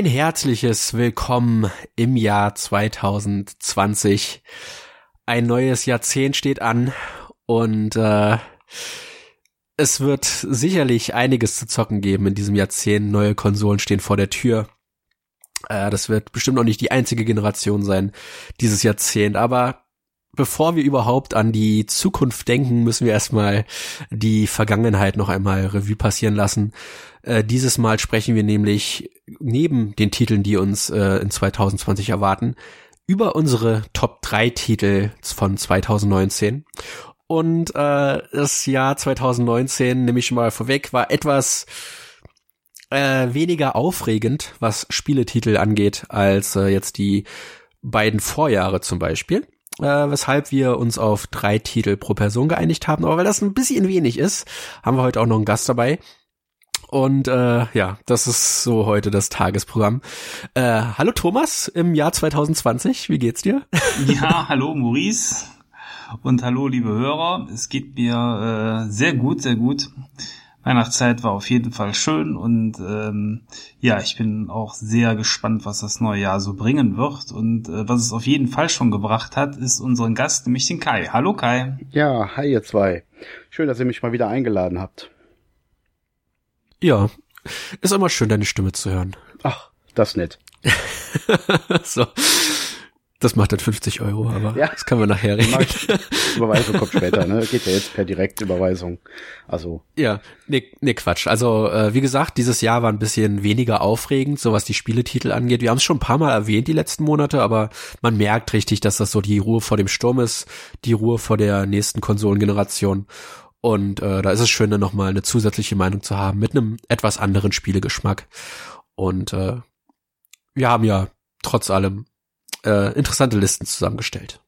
Ein herzliches Willkommen im Jahr 2020. Ein neues Jahrzehnt steht an und äh, es wird sicherlich einiges zu zocken geben in diesem Jahrzehnt. Neue Konsolen stehen vor der Tür. Äh, das wird bestimmt noch nicht die einzige Generation sein dieses Jahrzehnt, aber bevor wir überhaupt an die Zukunft denken, müssen wir erstmal die Vergangenheit noch einmal Revue passieren lassen. Äh, dieses Mal sprechen wir nämlich neben den Titeln, die uns äh, in 2020 erwarten, über unsere Top 3 Titel von 2019. Und äh, das Jahr 2019, nehme ich mal vorweg, war etwas äh, weniger aufregend, was Spieletitel angeht, als äh, jetzt die beiden Vorjahre zum Beispiel äh, weshalb wir uns auf drei Titel pro Person geeinigt haben. Aber weil das ein bisschen wenig ist, haben wir heute auch noch einen Gast dabei. Und äh, ja, das ist so heute das Tagesprogramm. Äh, hallo Thomas im Jahr 2020, wie geht's dir? Ja, hallo Maurice und hallo liebe Hörer. Es geht mir äh, sehr gut, sehr gut. Weihnachtszeit war auf jeden Fall schön und ähm, ja, ich bin auch sehr gespannt, was das neue Jahr so bringen wird. Und äh, was es auf jeden Fall schon gebracht hat, ist unseren Gast, nämlich den Kai. Hallo Kai. Ja, hi ihr zwei. Schön, dass ihr mich mal wieder eingeladen habt. Ja, ist immer schön, deine Stimme zu hören. Ach, das nett. so. Das macht dann 50 Euro, aber ja. das können wir nachher reden. Überweisung kommt später, ne? Geht ja jetzt per Direktüberweisung. Also. Ja, nee, nee Quatsch. Also, äh, wie gesagt, dieses Jahr war ein bisschen weniger aufregend, so was die Spieletitel angeht. Wir haben es schon ein paar Mal erwähnt, die letzten Monate, aber man merkt richtig, dass das so die Ruhe vor dem Sturm ist, die Ruhe vor der nächsten Konsolengeneration. Und äh, da ist es schön, dann nochmal eine zusätzliche Meinung zu haben mit einem etwas anderen Spielegeschmack. Und äh, wir haben ja trotz allem äh, interessante Listen zusammengestellt.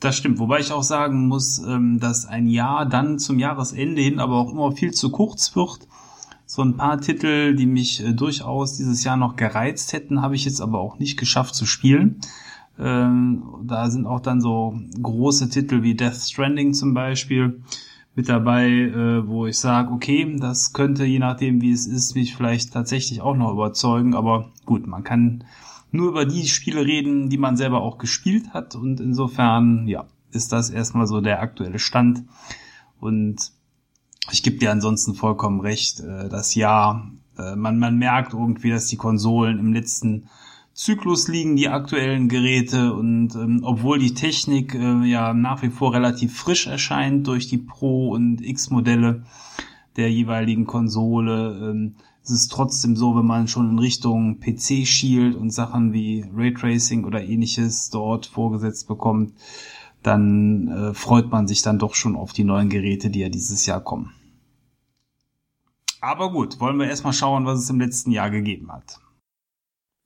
Das stimmt, wobei ich auch sagen muss, ähm, dass ein Jahr dann zum Jahresende hin aber auch immer viel zu kurz wird. So ein paar Titel, die mich äh, durchaus dieses Jahr noch gereizt hätten, habe ich jetzt aber auch nicht geschafft zu spielen. Ähm, da sind auch dann so große Titel wie Death Stranding zum Beispiel mit dabei, äh, wo ich sage, okay, das könnte je nachdem wie es ist, mich vielleicht tatsächlich auch noch überzeugen. Aber gut, man kann nur über die Spiele reden, die man selber auch gespielt hat. Und insofern, ja, ist das erstmal so der aktuelle Stand. Und ich gebe dir ansonsten vollkommen recht, äh, das Jahr, äh, man, man merkt irgendwie, dass die Konsolen im letzten Zyklus liegen, die aktuellen Geräte. Und ähm, obwohl die Technik äh, ja nach wie vor relativ frisch erscheint durch die Pro- und X-Modelle der jeweiligen Konsole, ähm, es ist trotzdem so, wenn man schon in Richtung PC schielt und Sachen wie Raytracing oder ähnliches dort vorgesetzt bekommt, dann äh, freut man sich dann doch schon auf die neuen Geräte, die ja dieses Jahr kommen. Aber gut, wollen wir erstmal schauen, was es im letzten Jahr gegeben hat.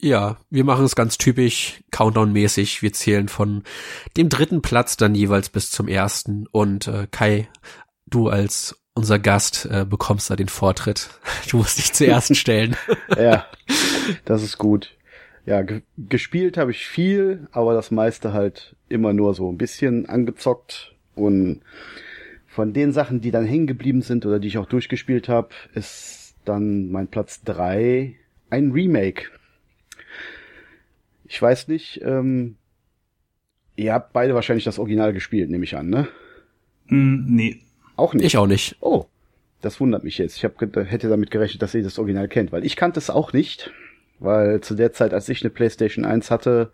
Ja, wir machen es ganz typisch Countdown-mäßig. Wir zählen von dem dritten Platz dann jeweils bis zum ersten. Und äh, Kai, du als unser Gast äh, bekommst da den Vortritt. Du musst dich zuerst stellen. ja, das ist gut. Ja, gespielt habe ich viel, aber das meiste halt immer nur so ein bisschen angezockt. Und von den Sachen, die dann hängen geblieben sind oder die ich auch durchgespielt habe, ist dann mein Platz drei ein Remake. Ich weiß nicht, ähm, ihr habt beide wahrscheinlich das Original gespielt, nehme ich an, ne? Mm, nee. Auch nicht. Ich auch nicht. Oh, das wundert mich jetzt. Ich hab, hätte damit gerechnet, dass ihr das Original kennt, weil ich kannte es auch nicht, weil zu der Zeit, als ich eine PlayStation 1 hatte,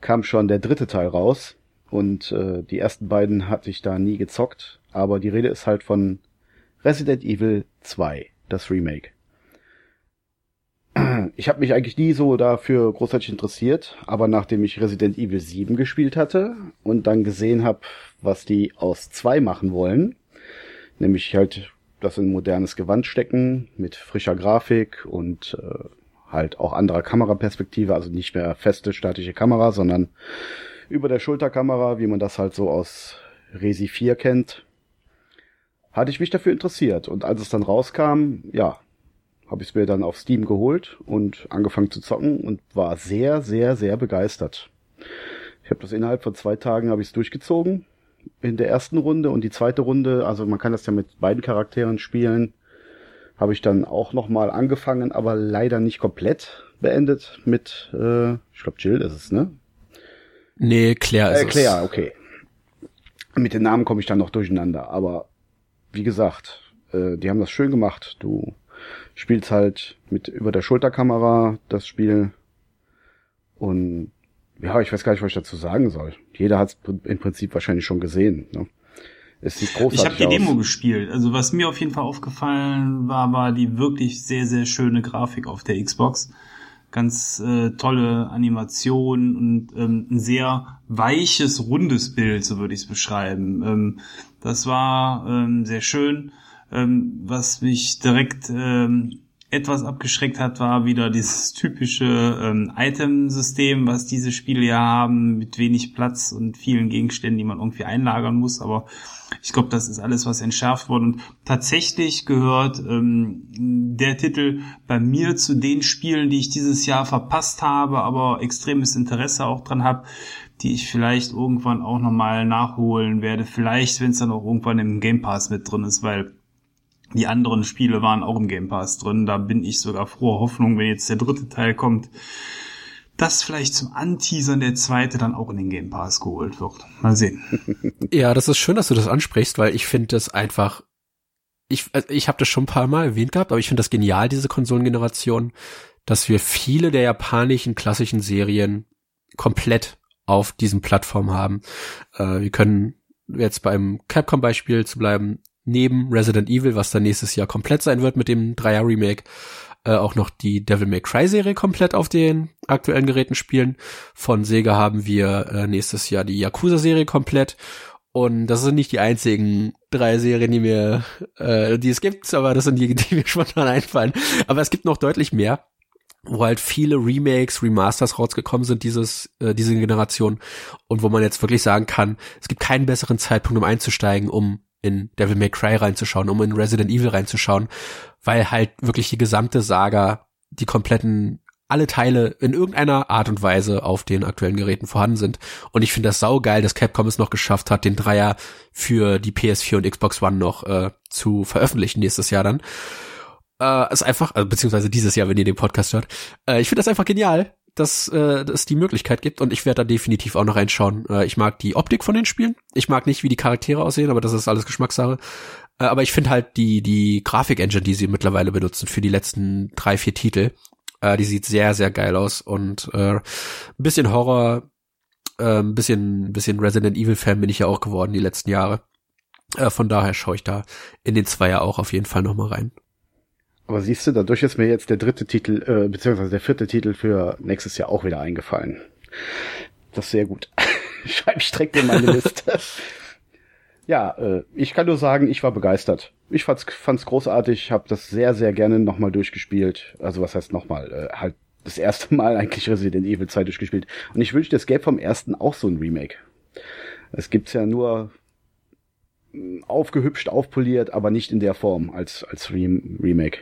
kam schon der dritte Teil raus und äh, die ersten beiden hatte ich da nie gezockt, aber die Rede ist halt von Resident Evil 2, das Remake. Ich habe mich eigentlich nie so dafür großartig interessiert, aber nachdem ich Resident Evil 7 gespielt hatte und dann gesehen habe, was die aus 2 machen wollen, nämlich halt das in modernes Gewand stecken mit frischer Grafik und äh, halt auch anderer Kameraperspektive, also nicht mehr feste statische Kamera, sondern über der Schulterkamera, wie man das halt so aus Resi 4 kennt, hatte ich mich dafür interessiert. Und als es dann rauskam, ja, habe ich es mir dann auf Steam geholt und angefangen zu zocken und war sehr, sehr, sehr begeistert. Ich habe das innerhalb von zwei Tagen habe ich es durchgezogen in der ersten Runde und die zweite Runde, also man kann das ja mit beiden Charakteren spielen, habe ich dann auch nochmal angefangen, aber leider nicht komplett beendet mit, äh, ich glaube Jill ist es, ne? Nee, Claire ist äh, Claire, okay. Mit den Namen komme ich dann noch durcheinander, aber wie gesagt, äh, die haben das schön gemacht. Du spielst halt mit über der Schulterkamera das Spiel und ja, ich weiß gar nicht, was ich dazu sagen soll. Jeder hat es im Prinzip wahrscheinlich schon gesehen. Ne? Es sieht großartig Ich habe die Demo aus. gespielt. Also was mir auf jeden Fall aufgefallen war, war die wirklich sehr, sehr schöne Grafik auf der Xbox. Ganz äh, tolle Animation und ähm, ein sehr weiches, rundes Bild, so würde ich es beschreiben. Ähm, das war ähm, sehr schön. Ähm, was mich direkt ähm, etwas abgeschreckt hat, war wieder dieses typische ähm, Item-System, was diese Spiele ja haben, mit wenig Platz und vielen Gegenständen, die man irgendwie einlagern muss. Aber ich glaube, das ist alles, was entschärft worden. Und tatsächlich gehört ähm, der Titel bei mir zu den Spielen, die ich dieses Jahr verpasst habe, aber extremes Interesse auch dran habe, die ich vielleicht irgendwann auch nochmal nachholen werde. Vielleicht, wenn es dann auch irgendwann im Game Pass mit drin ist, weil die anderen Spiele waren auch im Game Pass drin. Da bin ich sogar froher Hoffnung, wenn jetzt der dritte Teil kommt, dass vielleicht zum Anteasern der zweite dann auch in den Game Pass geholt wird. Mal sehen. Ja, das ist schön, dass du das ansprichst, weil ich finde das einfach ich, also ich habe das schon ein paar Mal erwähnt gehabt, aber ich finde das genial, diese Konsolengeneration, dass wir viele der japanischen klassischen Serien komplett auf diesen Plattformen haben. Äh, wir können jetzt beim Capcom-Beispiel zu bleiben, neben Resident Evil, was dann nächstes Jahr komplett sein wird mit dem Dreier Remake, äh, auch noch die Devil May Cry Serie komplett auf den aktuellen Geräten spielen. Von Sega haben wir äh, nächstes Jahr die Yakuza Serie komplett. Und das sind nicht die einzigen drei Serien, die mir, äh, die es gibt, aber das sind die, die mir spontan einfallen. Aber es gibt noch deutlich mehr, wo halt viele Remakes, Remasters rausgekommen sind, dieses, äh, diese Generation. Und wo man jetzt wirklich sagen kann, es gibt keinen besseren Zeitpunkt, um einzusteigen, um in Devil May Cry reinzuschauen, um in Resident Evil reinzuschauen, weil halt wirklich die gesamte Saga, die kompletten alle Teile in irgendeiner Art und Weise auf den aktuellen Geräten vorhanden sind. Und ich finde das saugeil, dass Capcom es noch geschafft hat, den Dreier für die PS4 und Xbox One noch äh, zu veröffentlichen nächstes Jahr dann. Äh, ist einfach, also, beziehungsweise dieses Jahr, wenn ihr den Podcast hört. Äh, ich finde das einfach genial, dass äh, es die Möglichkeit gibt und ich werde da definitiv auch noch reinschauen. Äh, ich mag die Optik von den Spielen. Ich mag nicht, wie die Charaktere aussehen, aber das ist alles Geschmackssache. Äh, aber ich finde halt die die Grafik-Engine, die sie mittlerweile benutzen für die letzten drei vier Titel, äh, die sieht sehr sehr geil aus und äh, ein bisschen Horror, äh, ein bisschen bisschen Resident Evil Fan bin ich ja auch geworden die letzten Jahre. Äh, von daher schaue ich da in den Zweier auch auf jeden Fall noch mal rein. Aber siehst du, dadurch ist mir jetzt der dritte Titel, äh, beziehungsweise der vierte Titel für nächstes Jahr auch wieder eingefallen. Das ist sehr gut. Schreibe ich direkt in meine Liste. ja, äh, ich kann nur sagen, ich war begeistert. Ich fand's, fand's großartig, habe das sehr, sehr gerne nochmal durchgespielt. Also was heißt nochmal? Äh, halt das erste Mal eigentlich Resident Evil 2 durchgespielt. Und ich wünschte, es gäbe vom ersten auch so ein Remake. Es gibt's ja nur mm, aufgehübscht, aufpoliert, aber nicht in der Form als, als Remake.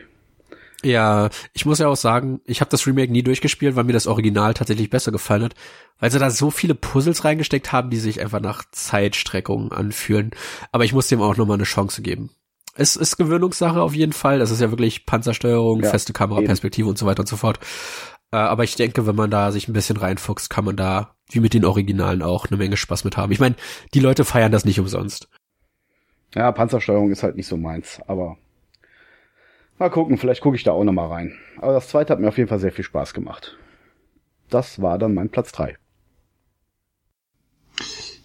Ja, ich muss ja auch sagen, ich habe das Remake nie durchgespielt, weil mir das Original tatsächlich besser gefallen hat, weil sie da so viele Puzzles reingesteckt haben, die sich einfach nach Zeitstreckung anfühlen. Aber ich muss dem auch nochmal eine Chance geben. Es ist Gewöhnungssache auf jeden Fall. Das ist ja wirklich Panzersteuerung, ja, feste Kameraperspektive und so weiter und so fort. Äh, aber ich denke, wenn man da sich ein bisschen reinfuchst, kann man da, wie mit den Originalen auch, eine Menge Spaß mit haben. Ich meine, die Leute feiern das nicht umsonst. Ja, Panzersteuerung ist halt nicht so meins, aber Mal gucken, vielleicht gucke ich da auch noch mal rein. Aber das zweite hat mir auf jeden Fall sehr viel Spaß gemacht. Das war dann mein Platz drei.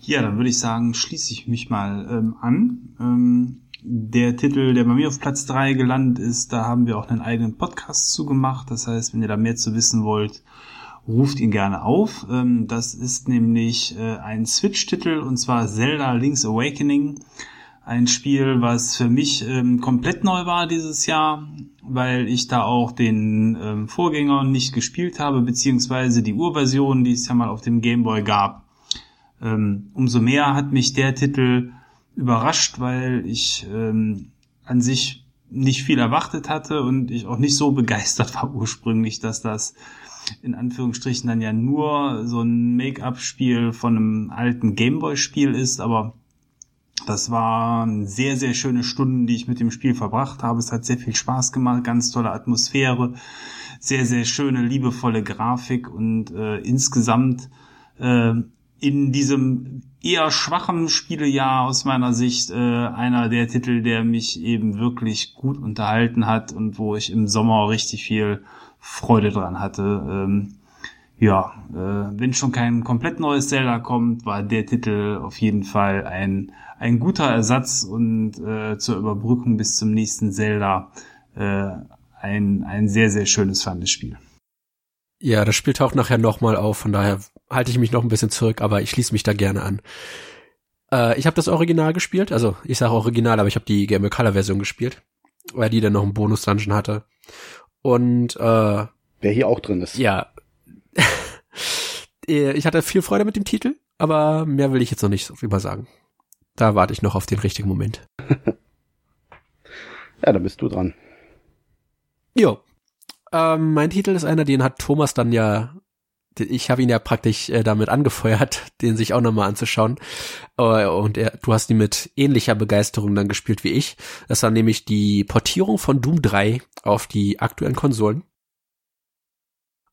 Ja, dann würde ich sagen, schließe ich mich mal ähm, an. Ähm, der Titel, der bei mir auf Platz drei gelandet ist, da haben wir auch einen eigenen Podcast zugemacht. Das heißt, wenn ihr da mehr zu wissen wollt, ruft ihn gerne auf. Ähm, das ist nämlich äh, ein Switch-Titel und zwar Zelda Link's Awakening ein Spiel, was für mich ähm, komplett neu war dieses Jahr, weil ich da auch den ähm, Vorgänger nicht gespielt habe, beziehungsweise die Urversion, die es ja mal auf dem Game Boy gab. Ähm, umso mehr hat mich der Titel überrascht, weil ich ähm, an sich nicht viel erwartet hatte und ich auch nicht so begeistert war ursprünglich, dass das in Anführungsstrichen dann ja nur so ein Make-up-Spiel von einem alten Gameboy-Spiel ist, aber das waren sehr, sehr schöne Stunden, die ich mit dem Spiel verbracht habe. Es hat sehr viel Spaß gemacht, ganz tolle Atmosphäre, sehr, sehr schöne, liebevolle Grafik und äh, insgesamt äh, in diesem eher schwachen Spielejahr aus meiner Sicht äh, einer der Titel, der mich eben wirklich gut unterhalten hat und wo ich im Sommer richtig viel Freude dran hatte. Ähm, ja, äh, wenn schon kein komplett neues Zelda kommt, war der Titel auf jeden Fall ein, ein guter Ersatz und äh, zur Überbrückung bis zum nächsten Zelda äh, ein, ein sehr, sehr schönes fandes Spiel. Ja, das Spiel taucht nachher nochmal auf, von daher halte ich mich noch ein bisschen zurück, aber ich schließe mich da gerne an. Äh, ich habe das Original gespielt, also ich sage Original, aber ich habe die Game Color Version gespielt, weil die dann noch einen Bonus Dungeon hatte. Und äh, der hier auch drin ist. Ja, ich hatte viel Freude mit dem Titel, aber mehr will ich jetzt noch nicht drüber sagen. Da warte ich noch auf den richtigen Moment. ja, da bist du dran. Jo. Ähm, mein Titel ist einer, den hat Thomas dann ja, ich habe ihn ja praktisch äh, damit angefeuert, den sich auch nochmal anzuschauen. Äh, und er, du hast ihn mit ähnlicher Begeisterung dann gespielt wie ich. Das war nämlich die Portierung von Doom 3 auf die aktuellen Konsolen.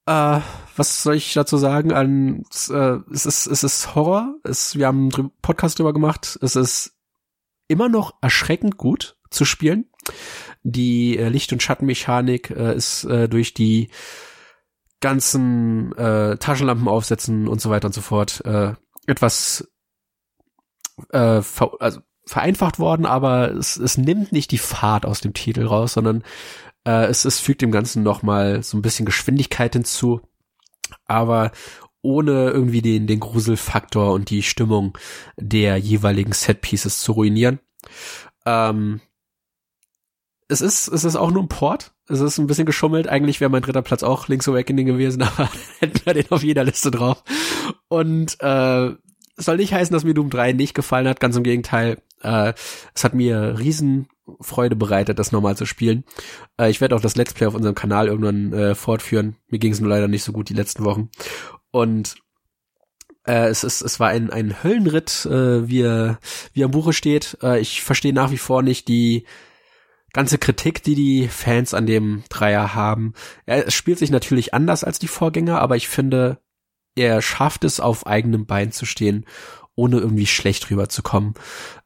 Äh, was soll ich dazu sagen? An, äh, es, ist, es ist Horror. Es, wir haben einen Podcast drüber gemacht. Es ist immer noch erschreckend gut zu spielen. Die äh, Licht- und Schattenmechanik äh, ist äh, durch die ganzen äh, Taschenlampen aufsetzen und so weiter und so fort äh, etwas äh, ver also vereinfacht worden, aber es, es nimmt nicht die Fahrt aus dem Titel raus, sondern äh, es, es fügt dem Ganzen nochmal so ein bisschen Geschwindigkeit hinzu, aber ohne irgendwie den, den Gruselfaktor und die Stimmung der jeweiligen Setpieces zu ruinieren. Ähm, es ist, es ist auch nur ein Port. Es ist ein bisschen geschummelt. Eigentlich wäre mein dritter Platz auch Link's Awakening gewesen, aber hätten wir den auf jeder Liste drauf. Und äh, soll nicht heißen, dass mir Doom 3 nicht gefallen hat. Ganz im Gegenteil. Äh, es hat mir riesen Freude bereitet, das nochmal zu spielen. Äh, ich werde auch das Let's Play auf unserem Kanal irgendwann äh, fortführen. Mir ging es nur leider nicht so gut die letzten Wochen. Und äh, es, ist, es war ein, ein Höllenritt, äh, wie, er, wie im Buche steht. Äh, ich verstehe nach wie vor nicht die ganze Kritik, die die Fans an dem Dreier haben. Er spielt sich natürlich anders als die Vorgänger, aber ich finde, er schafft es, auf eigenem Bein zu stehen, ohne irgendwie schlecht rüberzukommen.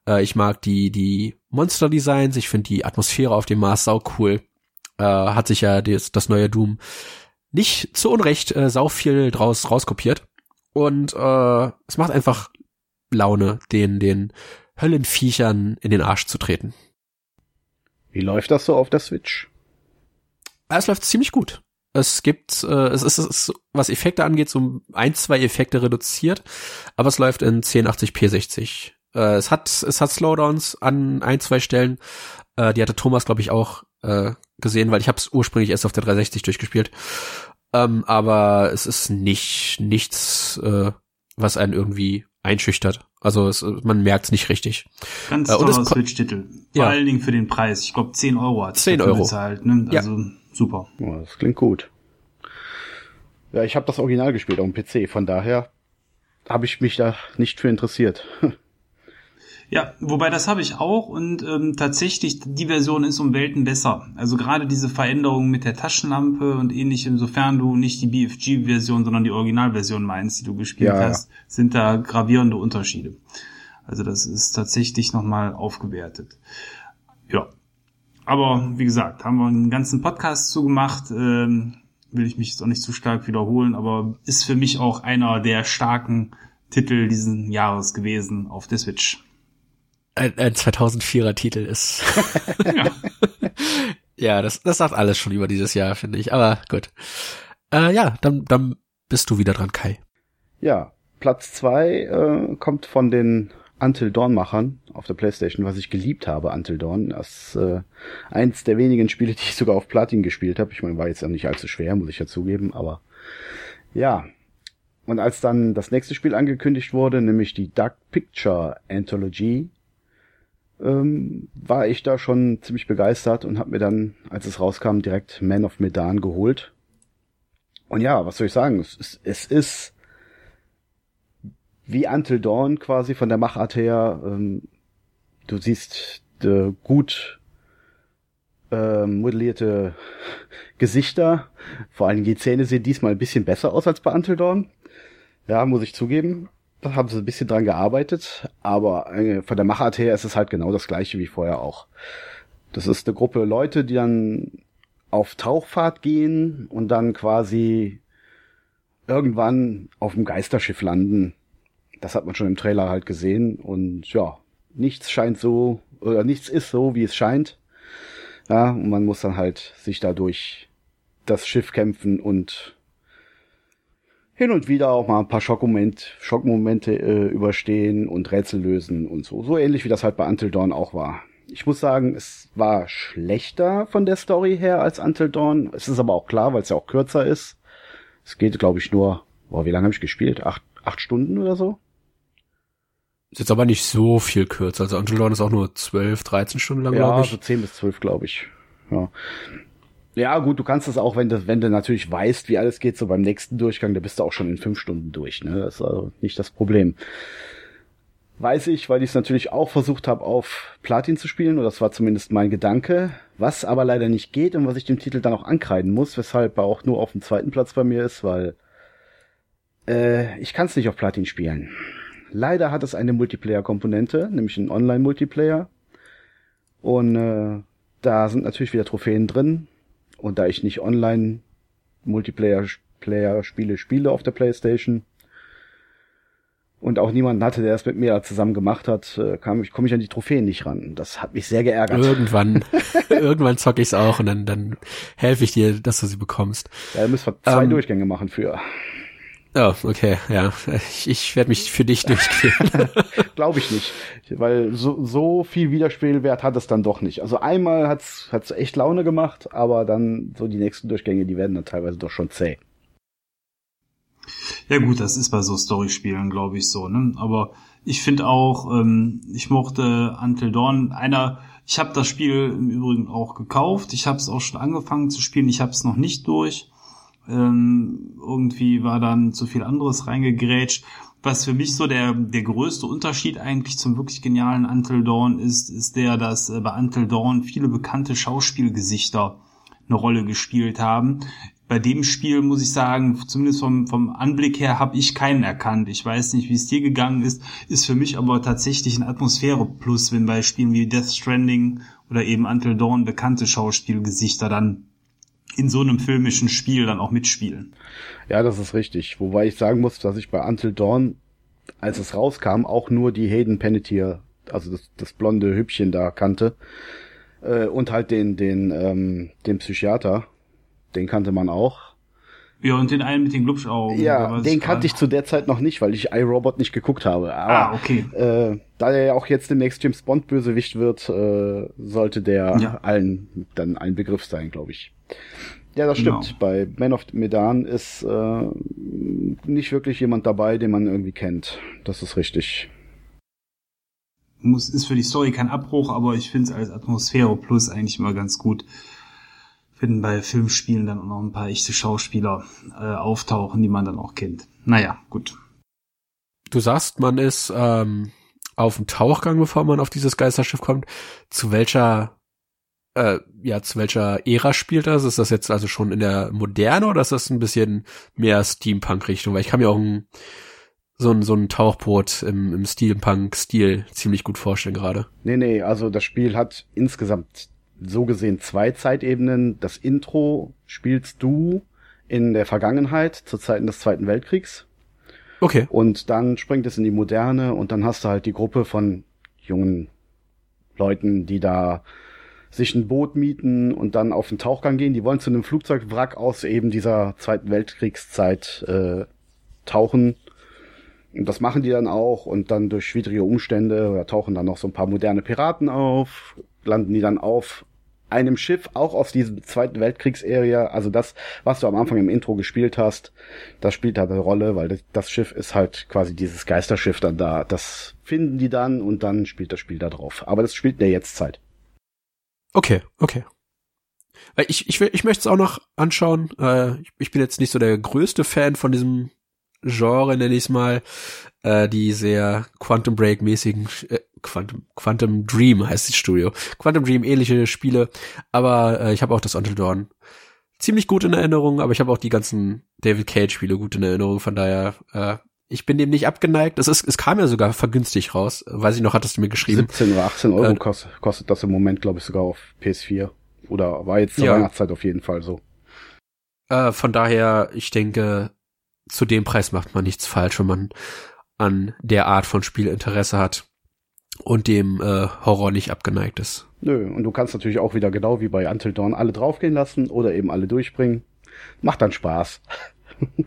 Äh, ich mag die, die Monster-Designs, ich finde die Atmosphäre auf dem Mars sau cool. Äh, hat sich ja das, das neue Doom nicht zu Unrecht äh, sau viel draus rauskopiert. Und äh, es macht einfach Laune, den, den Höllenviechern in den Arsch zu treten. Wie läuft das so auf der Switch? Es läuft ziemlich gut. Es gibt, äh, es, ist, es ist, was Effekte angeht, so ein, zwei Effekte reduziert, aber es läuft in 1080p 60. Äh, es hat, es hat Slowdowns an ein, zwei Stellen. Äh, die hatte Thomas, glaube ich, auch äh, gesehen, weil ich habe es ursprünglich erst auf der 360 durchgespielt. Ähm, aber es ist nicht nichts, äh, was einen irgendwie einschüchtert. Also es, man merkt es nicht richtig. Ganz äh, toller Switch-Titel. Vor ja. allen Dingen für den Preis. Ich glaube 10 Euro hat 10 Euro. bezahlt. Ne? Also ja. Super. Ja, das klingt gut. Ja, ich habe das Original gespielt auf dem PC, von daher habe ich mich da nicht für interessiert. Ja, wobei das habe ich auch und ähm, tatsächlich die Version ist um Welten besser. Also gerade diese Veränderungen mit der Taschenlampe und ähnlichem, sofern du nicht die BFG-Version, sondern die Originalversion meinst, die du gespielt ja, hast, ja. sind da gravierende Unterschiede. Also das ist tatsächlich nochmal aufgewertet. Ja. Aber wie gesagt, haben wir einen ganzen Podcast zugemacht. Ähm, will ich mich jetzt auch nicht zu stark wiederholen, aber ist für mich auch einer der starken Titel diesen Jahres gewesen auf der Switch ein, ein 2004er Titel ist. ja, ja das, das sagt alles schon über dieses Jahr, finde ich. Aber gut. Äh, ja, dann, dann bist du wieder dran, Kai. Ja, Platz zwei äh, kommt von den Until Dawn Machern auf der Playstation, was ich geliebt habe, Until Dawn. Das äh, eins der wenigen Spiele, die ich sogar auf Platin gespielt habe. Ich meine, war jetzt auch nicht allzu schwer, muss ich ja zugeben, aber ja. Und als dann das nächste Spiel angekündigt wurde, nämlich die Dark Picture Anthology, ähm, war ich da schon ziemlich begeistert und habe mir dann, als es rauskam, direkt Man of Medan geholt. Und ja, was soll ich sagen? Es ist, es ist wie Until Dawn quasi von der Machart her ähm, du siehst äh, gut äh, modellierte Gesichter. Vor allem die Zähne sehen diesmal ein bisschen besser aus als bei Until Dawn. Ja, muss ich zugeben. Da haben sie ein bisschen dran gearbeitet, aber äh, von der Machart her ist es halt genau das gleiche wie vorher auch. Das ist eine Gruppe Leute, die dann auf Tauchfahrt gehen und dann quasi irgendwann auf dem Geisterschiff landen. Das hat man schon im Trailer halt gesehen und ja, nichts scheint so oder nichts ist so, wie es scheint. Ja, und man muss dann halt sich dadurch das Schiff kämpfen und hin und wieder auch mal ein paar Schockmoment, Schockmomente äh, überstehen und Rätsel lösen und so. So ähnlich wie das halt bei Until Dawn auch war. Ich muss sagen, es war schlechter von der Story her als Until Dawn. Es ist aber auch klar, weil es ja auch kürzer ist. Es geht, glaube ich, nur, boah, wie lange habe ich gespielt? Acht, acht Stunden oder so? Ist jetzt aber nicht so viel kürzer. Also Until Dawn ist auch nur 12, 13 Stunden lang, ja, glaube ich. so 10 bis 12, glaube ich. Ja. Ja, gut, du kannst das auch, wenn du, wenn du natürlich weißt, wie alles geht, so beim nächsten Durchgang, da bist du auch schon in fünf Stunden durch, ne? Das ist also nicht das Problem. Weiß ich, weil ich es natürlich auch versucht habe, auf Platin zu spielen, oder das war zumindest mein Gedanke, was aber leider nicht geht und was ich dem Titel dann auch ankreiden muss, weshalb er auch nur auf dem zweiten Platz bei mir ist, weil äh, ich kann es nicht auf Platin spielen. Leider hat es eine Multiplayer-Komponente, nämlich einen Online-Multiplayer. Und äh, da sind natürlich wieder Trophäen drin. Und da ich nicht online Multiplayer-Spiele spiele auf der Playstation und auch niemanden hatte, der das mit mir zusammen gemacht hat, äh, kam ich, komme ich an die Trophäen nicht ran. Das hat mich sehr geärgert. Irgendwann, irgendwann zocke ich's auch und dann, dann helfe ich dir, dass du sie bekommst. Ja, da müssen wir zwei ähm, Durchgänge machen für. Oh, okay, ja. Ich, ich werde mich für dich durchqueren. Glaube ich nicht. Weil so, so viel Wiederspielwert hat es dann doch nicht. Also einmal hat's hat's echt Laune gemacht, aber dann so die nächsten Durchgänge, die werden dann teilweise doch schon zäh. Ja gut, das ist bei so Storyspielen, glaube ich, so, ne? Aber ich finde auch, ähm, ich mochte Until Dawn. Einer, ich habe das Spiel im Übrigen auch gekauft. Ich habe es auch schon angefangen zu spielen. Ich habe es noch nicht durch. Ähm, irgendwie war dann zu viel anderes reingegrätscht. Was für mich so der, der größte Unterschied eigentlich zum wirklich genialen Until Dawn ist, ist der, dass äh, bei Until Dawn viele bekannte Schauspielgesichter eine Rolle gespielt haben. Bei dem Spiel muss ich sagen, zumindest vom, vom Anblick her habe ich keinen erkannt. Ich weiß nicht, wie es dir gegangen ist, ist für mich aber tatsächlich ein Atmosphäre plus, wenn bei Spielen wie Death Stranding oder eben Until Dawn bekannte Schauspielgesichter dann in so einem filmischen Spiel dann auch mitspielen. Ja, das ist richtig. Wobei ich sagen muss, dass ich bei Until Dawn, als es rauskam, auch nur die Hayden Panettiere, also das, das blonde Hübchen da kannte. Äh, und halt den, den, ähm, den Psychiater. Den kannte man auch. Ja, und den einen mit den Glubschaugen. Ja, den kannte ich zu der Zeit noch nicht, weil ich iRobot nicht geguckt habe. Aber, ah, okay. Äh, da er ja auch jetzt demnächst James Bond Bösewicht wird, äh, sollte der ja. allen dann ein Begriff sein, glaube ich. Ja, das stimmt. Genau. Bei Man of Medan ist äh, nicht wirklich jemand dabei, den man irgendwie kennt. Das ist richtig. Muss, ist für die Story kein Abbruch, aber ich finde es als Atmosphäre plus eigentlich immer ganz gut wenn bei Filmspielen dann auch noch ein paar echte Schauspieler äh, auftauchen, die man dann auch kennt. Naja, gut. Du sagst, man ist ähm, auf dem Tauchgang, bevor man auf dieses Geisterschiff kommt. Zu welcher äh, ja, zu welcher Ära spielt das? Ist das jetzt also schon in der Moderne oder ist das ein bisschen mehr Steampunk-Richtung? Weil ich kann mir auch ein, so ein, so ein Tauchboot im, im Steampunk-Stil ziemlich gut vorstellen gerade. Nee, nee, also das Spiel hat insgesamt so gesehen zwei Zeitebenen. Das Intro spielst du in der Vergangenheit, zu Zeiten des Zweiten Weltkriegs. Okay. Und dann springt es in die Moderne und dann hast du halt die Gruppe von jungen Leuten, die da sich ein Boot mieten und dann auf den Tauchgang gehen. Die wollen zu einem Flugzeugwrack aus eben dieser Zweiten Weltkriegszeit äh, tauchen. Und das machen die dann auch und dann durch schwierige Umstände oder tauchen dann noch so ein paar moderne Piraten auf, landen die dann auf einem Schiff, auch aus diesem Zweiten Weltkriegsarea. Also das, was du am Anfang im Intro gespielt hast, das spielt da eine Rolle, weil das Schiff ist halt quasi dieses Geisterschiff dann da. Das finden die dann und dann spielt das Spiel da drauf. Aber das spielt in der Jetztzeit. Okay, okay. Ich, ich, will, ich möchte es auch noch anschauen. Äh, ich, ich bin jetzt nicht so der größte Fan von diesem Genre, nenne ich es mal, äh, die sehr Quantum Break mäßigen äh, Quantum, Quantum Dream heißt das Studio. Quantum Dream ähnliche Spiele, aber äh, ich habe auch das Until Dawn ziemlich gut in Erinnerung, aber ich habe auch die ganzen David Cage Spiele gut in Erinnerung, von daher äh, ich bin dem nicht abgeneigt. Es ist es kam ja sogar vergünstigt raus. Weiß ich noch, hattest du mir geschrieben. 17 oder 18 Euro äh, kostet, kostet das im Moment, glaube ich, sogar auf PS4 oder war jetzt zur ja. Weihnachtszeit auf jeden Fall so. Äh, von daher, ich denke, zu dem Preis macht man nichts falsch, wenn man an der Art von Spiel Interesse hat und dem äh, Horror nicht abgeneigt ist. Nö, und du kannst natürlich auch wieder genau wie bei Until Dawn alle draufgehen lassen oder eben alle durchbringen. Macht dann Spaß.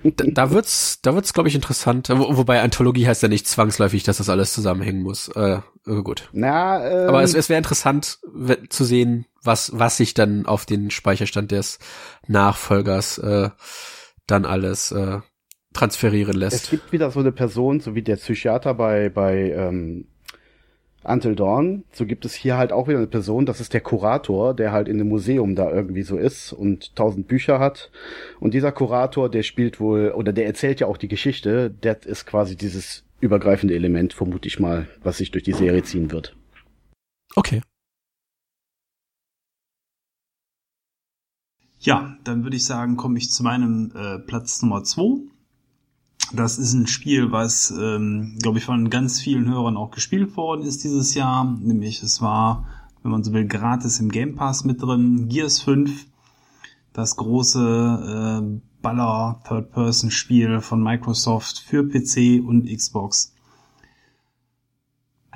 da, da wird's, da wird's, glaube ich, interessant. Wo, wobei Anthologie heißt ja nicht zwangsläufig, dass das alles zusammenhängen muss. Äh, äh gut. Na, ähm, Aber es, es wäre interessant zu sehen, was, was sich dann auf den Speicherstand des Nachfolgers äh, dann alles äh, transferieren lässt. Es gibt wieder so eine Person, so wie der Psychiater bei, bei ähm, Until Dawn, so gibt es hier halt auch wieder eine Person, das ist der Kurator, der halt in dem Museum da irgendwie so ist und tausend Bücher hat. Und dieser Kurator, der spielt wohl, oder der erzählt ja auch die Geschichte, der ist quasi dieses übergreifende Element, vermute ich mal, was sich durch die Serie ziehen wird. Okay. Ja, dann würde ich sagen, komme ich zu meinem äh, Platz Nummer zwei. Das ist ein Spiel, was, ähm, glaube ich, von ganz vielen Hörern auch gespielt worden ist dieses Jahr. Nämlich es war, wenn man so will, gratis im Game Pass mit drin. Gears 5, das große äh, Baller Third-Person-Spiel von Microsoft für PC und Xbox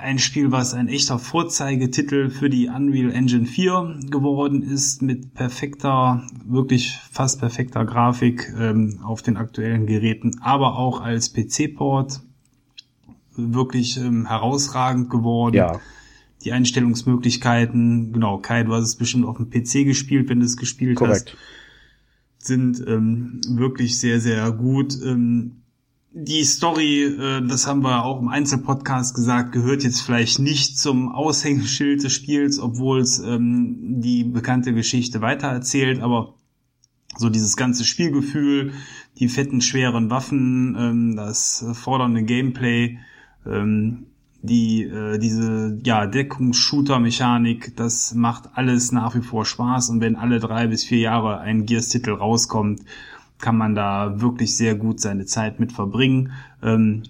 ein Spiel, was ein echter Vorzeigetitel für die Unreal Engine 4 geworden ist, mit perfekter, wirklich fast perfekter Grafik ähm, auf den aktuellen Geräten, aber auch als PC-Port wirklich ähm, herausragend geworden. Ja. Die Einstellungsmöglichkeiten, genau, Kai, du hast es bestimmt auf dem PC gespielt, wenn du es gespielt Korrekt. hast, sind ähm, wirklich sehr, sehr gut. Ähm, die Story, äh, das haben wir auch im Einzelpodcast gesagt, gehört jetzt vielleicht nicht zum Aushängeschild des Spiels, obwohl es ähm, die bekannte Geschichte weitererzählt, aber so dieses ganze Spielgefühl, die fetten, schweren Waffen, ähm, das fordernde Gameplay, ähm, die äh, diese ja Deckungsshooter-Mechanik, das macht alles nach wie vor Spaß und wenn alle drei bis vier Jahre ein Gears-Titel rauskommt, kann man da wirklich sehr gut seine Zeit mit verbringen. Ähm,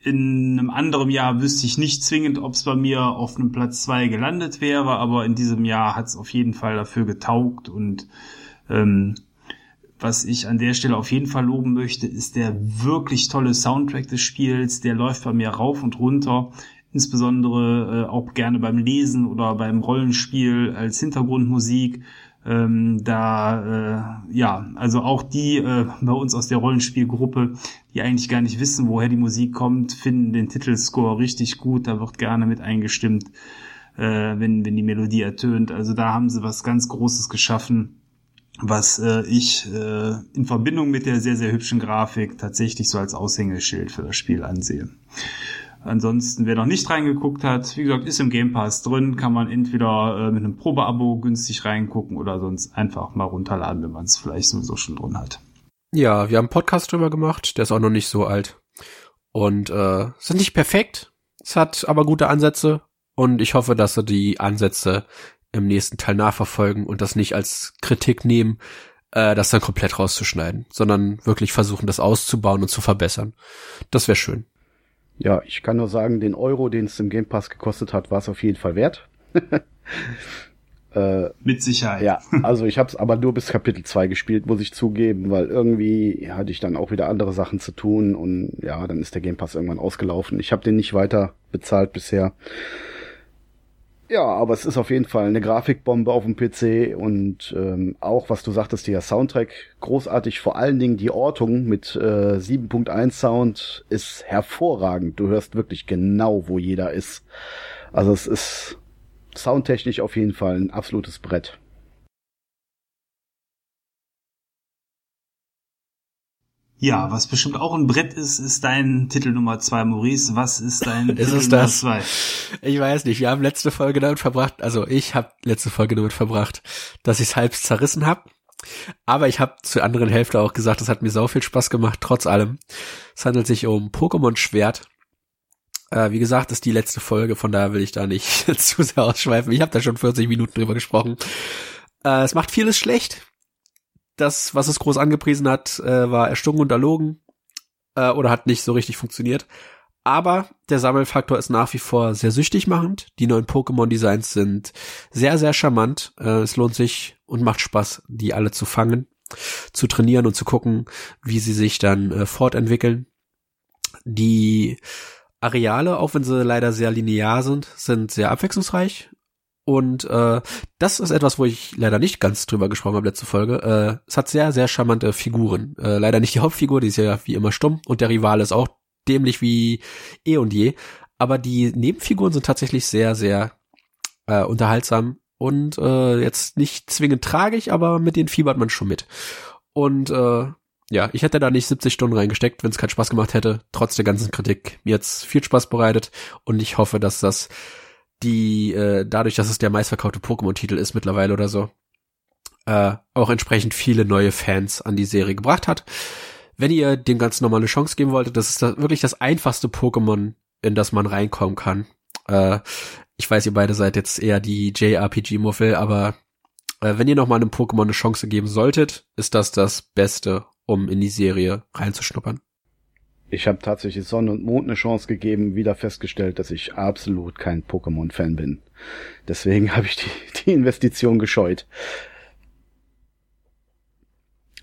in einem anderen Jahr wüsste ich nicht zwingend, ob es bei mir auf einem Platz zwei gelandet wäre, aber in diesem Jahr hat es auf jeden Fall dafür getaugt und ähm, was ich an der Stelle auf jeden Fall loben möchte, ist der wirklich tolle Soundtrack des Spiels. Der läuft bei mir rauf und runter, insbesondere äh, auch gerne beim Lesen oder beim Rollenspiel als Hintergrundmusik. Ähm, da, äh, ja, also auch die äh, bei uns aus der Rollenspielgruppe, die eigentlich gar nicht wissen, woher die Musik kommt, finden den Titelscore richtig gut. Da wird gerne mit eingestimmt, äh, wenn, wenn die Melodie ertönt. Also da haben sie was ganz Großes geschaffen, was äh, ich äh, in Verbindung mit der sehr, sehr hübschen Grafik tatsächlich so als Aushängeschild für das Spiel ansehe. Ansonsten, wer noch nicht reingeguckt hat, wie gesagt, ist im Game Pass drin, kann man entweder äh, mit einem Probeabo günstig reingucken oder sonst einfach mal runterladen, wenn man es vielleicht sowieso schon drin hat. Ja, wir haben einen Podcast drüber gemacht, der ist auch noch nicht so alt. Und äh, ist nicht perfekt, es hat aber gute Ansätze und ich hoffe, dass sie die Ansätze im nächsten Teil nachverfolgen und das nicht als Kritik nehmen, äh, das dann komplett rauszuschneiden, sondern wirklich versuchen, das auszubauen und zu verbessern. Das wäre schön. Ja, ich kann nur sagen, den Euro, den es im Game Pass gekostet hat, war es auf jeden Fall wert. äh, Mit Sicherheit. Ja, also ich habe es aber nur bis Kapitel 2 gespielt, muss ich zugeben, weil irgendwie hatte ich dann auch wieder andere Sachen zu tun und ja, dann ist der Game Pass irgendwann ausgelaufen. Ich habe den nicht weiter bezahlt bisher. Ja, aber es ist auf jeden Fall eine Grafikbombe auf dem PC und ähm, auch, was du sagtest, der Soundtrack großartig. Vor allen Dingen die Ortung mit äh, 7.1 Sound ist hervorragend. Du hörst wirklich genau, wo jeder ist. Also es ist soundtechnisch auf jeden Fall ein absolutes Brett. Ja, was bestimmt auch ein Brett ist, ist dein Titel Nummer zwei, Maurice. Was ist dein ist Titel Nummer zwei? Ich weiß nicht. Wir haben letzte Folge damit verbracht, also ich habe letzte Folge damit verbracht, dass ich es halb zerrissen habe. Aber ich habe zur anderen Hälfte auch gesagt, es hat mir sau viel Spaß gemacht, trotz allem. Es handelt sich um Pokémon Schwert. Äh, wie gesagt, ist die letzte Folge, von daher will ich da nicht zu sehr ausschweifen. Ich habe da schon 40 Minuten drüber gesprochen. Äh, es macht vieles schlecht. Das, was es groß angepriesen hat, äh, war erstunken und erlogen äh, oder hat nicht so richtig funktioniert. Aber der Sammelfaktor ist nach wie vor sehr süchtig machend. Die neuen Pokémon-Designs sind sehr, sehr charmant. Äh, es lohnt sich und macht Spaß, die alle zu fangen, zu trainieren und zu gucken, wie sie sich dann äh, fortentwickeln. Die Areale, auch wenn sie leider sehr linear sind, sind sehr abwechslungsreich. Und äh, das ist etwas, wo ich leider nicht ganz drüber gesprochen habe letzte Folge. Äh, es hat sehr, sehr charmante Figuren. Äh, leider nicht die Hauptfigur, die ist ja wie immer stumm. Und der Rivale ist auch dämlich wie eh und je. Aber die Nebenfiguren sind tatsächlich sehr, sehr äh, unterhaltsam und äh, jetzt nicht zwingend tragisch, aber mit denen fiebert man schon mit. Und äh, ja, ich hätte da nicht 70 Stunden reingesteckt, wenn es keinen Spaß gemacht hätte, trotz der ganzen Kritik. Mir jetzt viel Spaß bereitet und ich hoffe, dass das die äh, dadurch, dass es der meistverkaufte Pokémon-Titel ist mittlerweile oder so, äh, auch entsprechend viele neue Fans an die Serie gebracht hat. Wenn ihr dem Ganzen nochmal eine Chance geben wolltet, das ist das, wirklich das einfachste Pokémon, in das man reinkommen kann. Äh, ich weiß, ihr beide seid jetzt eher die JRPG-Muffel, aber äh, wenn ihr nochmal einem Pokémon eine Chance geben solltet, ist das das Beste, um in die Serie reinzuschnuppern. Ich habe tatsächlich Sonne und Mond eine Chance gegeben, wieder festgestellt, dass ich absolut kein Pokémon-Fan bin. Deswegen habe ich die, die Investition gescheut.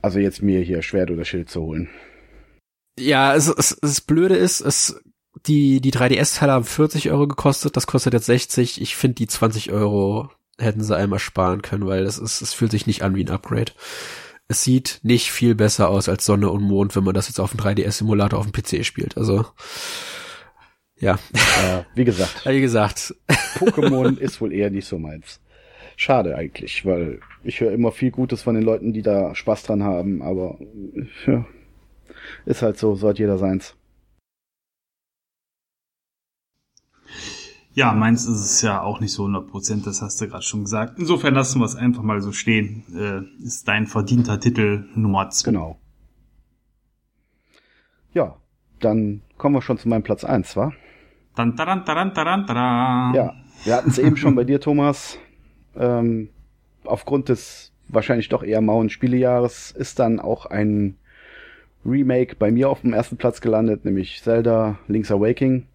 Also jetzt mir hier Schwert oder Schild zu holen. Ja, es, es, es Blöde ist, es die die 3DS-Teile haben 40 Euro gekostet, das kostet jetzt 60. Ich finde die 20 Euro hätten sie einmal sparen können, weil es ist, es fühlt sich nicht an wie ein Upgrade es sieht nicht viel besser aus als Sonne und Mond, wenn man das jetzt auf dem 3DS-Simulator auf dem PC spielt. Also ja. Äh, wie gesagt. wie gesagt. Pokémon ist wohl eher nicht so meins. Schade eigentlich, weil ich höre immer viel Gutes von den Leuten, die da Spaß dran haben, aber ja, ist halt so, so hat jeder seins. Ja, meins ist es ja auch nicht so 100 Prozent, das hast du gerade schon gesagt. Insofern lassen wir es einfach mal so stehen. Äh, ist dein verdienter Titel Nummer 2. Genau. Ja, dann kommen wir schon zu meinem Platz 1, wa? Dann, taran, taran, taran, taran. Ja, wir hatten es eben schon bei dir, Thomas. Ähm, aufgrund des wahrscheinlich doch eher mauen Spielejahres ist dann auch ein Remake bei mir auf dem ersten Platz gelandet, nämlich Zelda Link's Awakening.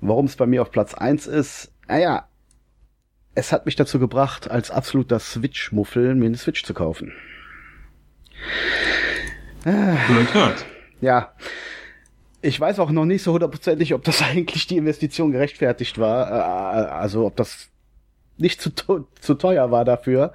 Warum es bei mir auf Platz eins ist, naja, es hat mich dazu gebracht, als absoluter Switch-Muffel mir eine Switch zu kaufen. Gehört. Ja. Ich weiß auch noch nicht so hundertprozentig, ob das eigentlich die Investition gerechtfertigt war. Äh, also ob das nicht zu, zu teuer war dafür,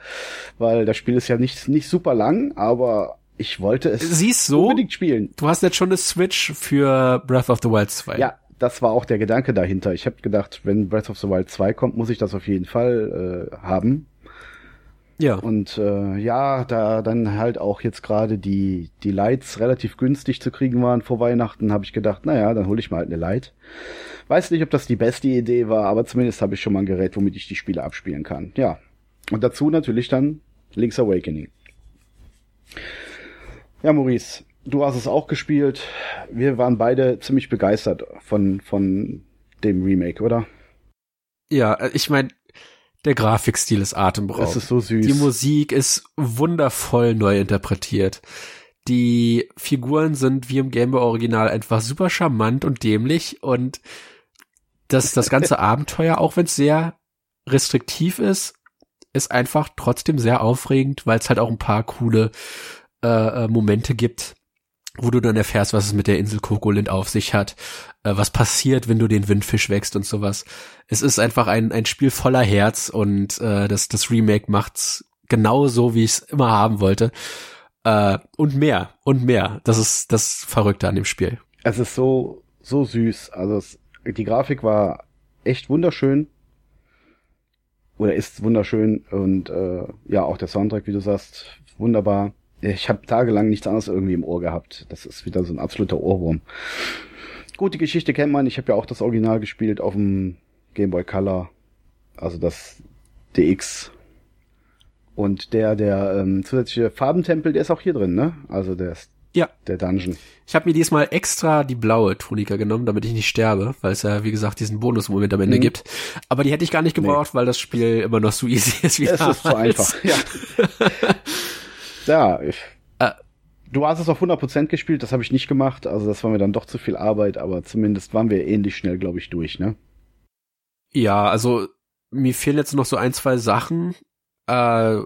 weil das Spiel ist ja nicht, nicht super lang, aber ich wollte es Siehst so, unbedingt spielen. Du hast jetzt schon eine Switch für Breath of the Wild 2. Ja, das war auch der Gedanke dahinter. Ich habe gedacht, wenn Breath of the Wild 2 kommt, muss ich das auf jeden Fall äh, haben. Ja. Und äh, ja, da dann halt auch jetzt gerade die die Lights relativ günstig zu kriegen waren vor Weihnachten, habe ich gedacht, naja, dann hole ich mal halt eine Light. Weiß nicht, ob das die beste Idee war, aber zumindest habe ich schon mal ein Gerät, womit ich die Spiele abspielen kann. Ja. Und dazu natürlich dann Link's Awakening. Ja, Maurice, du hast es auch gespielt. Wir waren beide ziemlich begeistert von, von dem Remake, oder? Ja, äh, ich meine, der Grafikstil ist atemberaubend. Das ist so süß. Die Musik ist wundervoll neu interpretiert. Die Figuren sind wie im Gameboy Original einfach super charmant und dämlich und das, das ganze Abenteuer, auch wenn es sehr restriktiv ist, ist einfach trotzdem sehr aufregend, weil es halt auch ein paar coole äh, äh Momente gibt, wo du dann erfährst, was es mit der Insel Kokolind auf sich hat, äh, was passiert, wenn du den Windfisch wächst und sowas. Es ist einfach ein, ein Spiel voller Herz und äh, das, das Remake macht's genau so, wie ich es immer haben wollte. Äh, und mehr, und mehr. Das ist das Verrückte an dem Spiel. Es ist so, so süß. Also es, die Grafik war echt wunderschön. Oder ist wunderschön und äh, ja, auch der Soundtrack, wie du sagst, wunderbar ich habe tagelang nichts anderes irgendwie im Ohr gehabt. Das ist wieder so ein absoluter Ohrwurm. Gut, die Geschichte kennt man. Ich habe ja auch das Original gespielt auf dem Game Boy Color. Also das DX. Und der, der ähm, zusätzliche Farbentempel, der ist auch hier drin, ne? Also der ist Ja. der Dungeon. Ich habe mir diesmal extra die blaue Tunika genommen, damit ich nicht sterbe, weil es ja, wie gesagt, diesen Bonus-Moment am Ende Mhm. gibt. Aber die hätte ich gar nicht gebraucht, weil das Spiel immer noch so easy ist wie Es ist so damals. einfach. Ja, ja ich, Äh. du hast es auf 100% gespielt, das habe ich nicht gemacht. Also das war mir dann doch zu viel Arbeit, aber zumindest waren wir ähnlich schnell, glaube ich, durch, ne? Ja, also mir fehlen jetzt noch so ein, zwei Sachen, äh,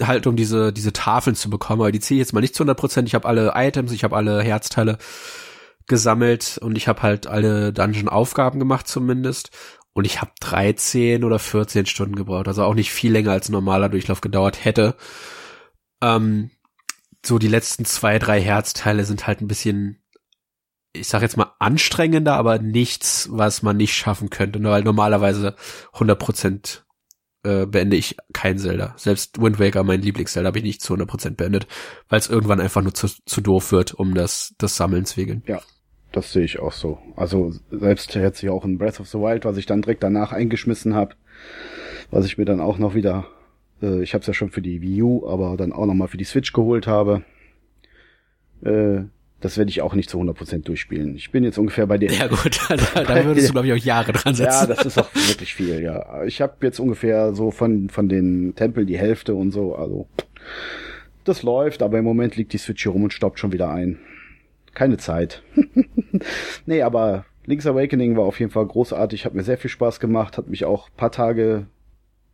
halt um diese diese Tafeln zu bekommen, aber die ziehe ich jetzt mal nicht zu 100 Prozent. Ich habe alle Items, ich habe alle Herzteile gesammelt und ich habe halt alle Dungeon-Aufgaben gemacht zumindest. Und ich habe 13 oder 14 Stunden gebraucht, also auch nicht viel länger als ein normaler Durchlauf gedauert hätte. Ähm, so die letzten zwei, drei Herzteile sind halt ein bisschen ich sag jetzt mal anstrengender, aber nichts, was man nicht schaffen könnte, ne? weil normalerweise 100% äh, beende ich kein Zelda. Selbst Wind Waker, mein Lieblings-Zelda, habe ich nicht zu 100% beendet, weil es irgendwann einfach nur zu, zu doof wird, um das, das Sammelns wegen. Das sehe ich auch so. Also selbst jetzt hier auch in Breath of the Wild, was ich dann direkt danach eingeschmissen habe, was ich mir dann auch noch wieder, äh, ich habe es ja schon für die Wii U, aber dann auch noch mal für die Switch geholt habe. Äh, das werde ich auch nicht zu 100% durchspielen. Ich bin jetzt ungefähr bei der Ja gut, da, da würdest du, glaube ich, auch Jahre dran Ja, setzen. das ist auch wirklich viel, ja. Ich habe jetzt ungefähr so von, von den Tempel die Hälfte und so, also das läuft, aber im Moment liegt die Switch hier rum und staubt schon wieder ein. Keine Zeit. nee, aber Link's Awakening war auf jeden Fall großartig, hat mir sehr viel Spaß gemacht, hat mich auch paar Tage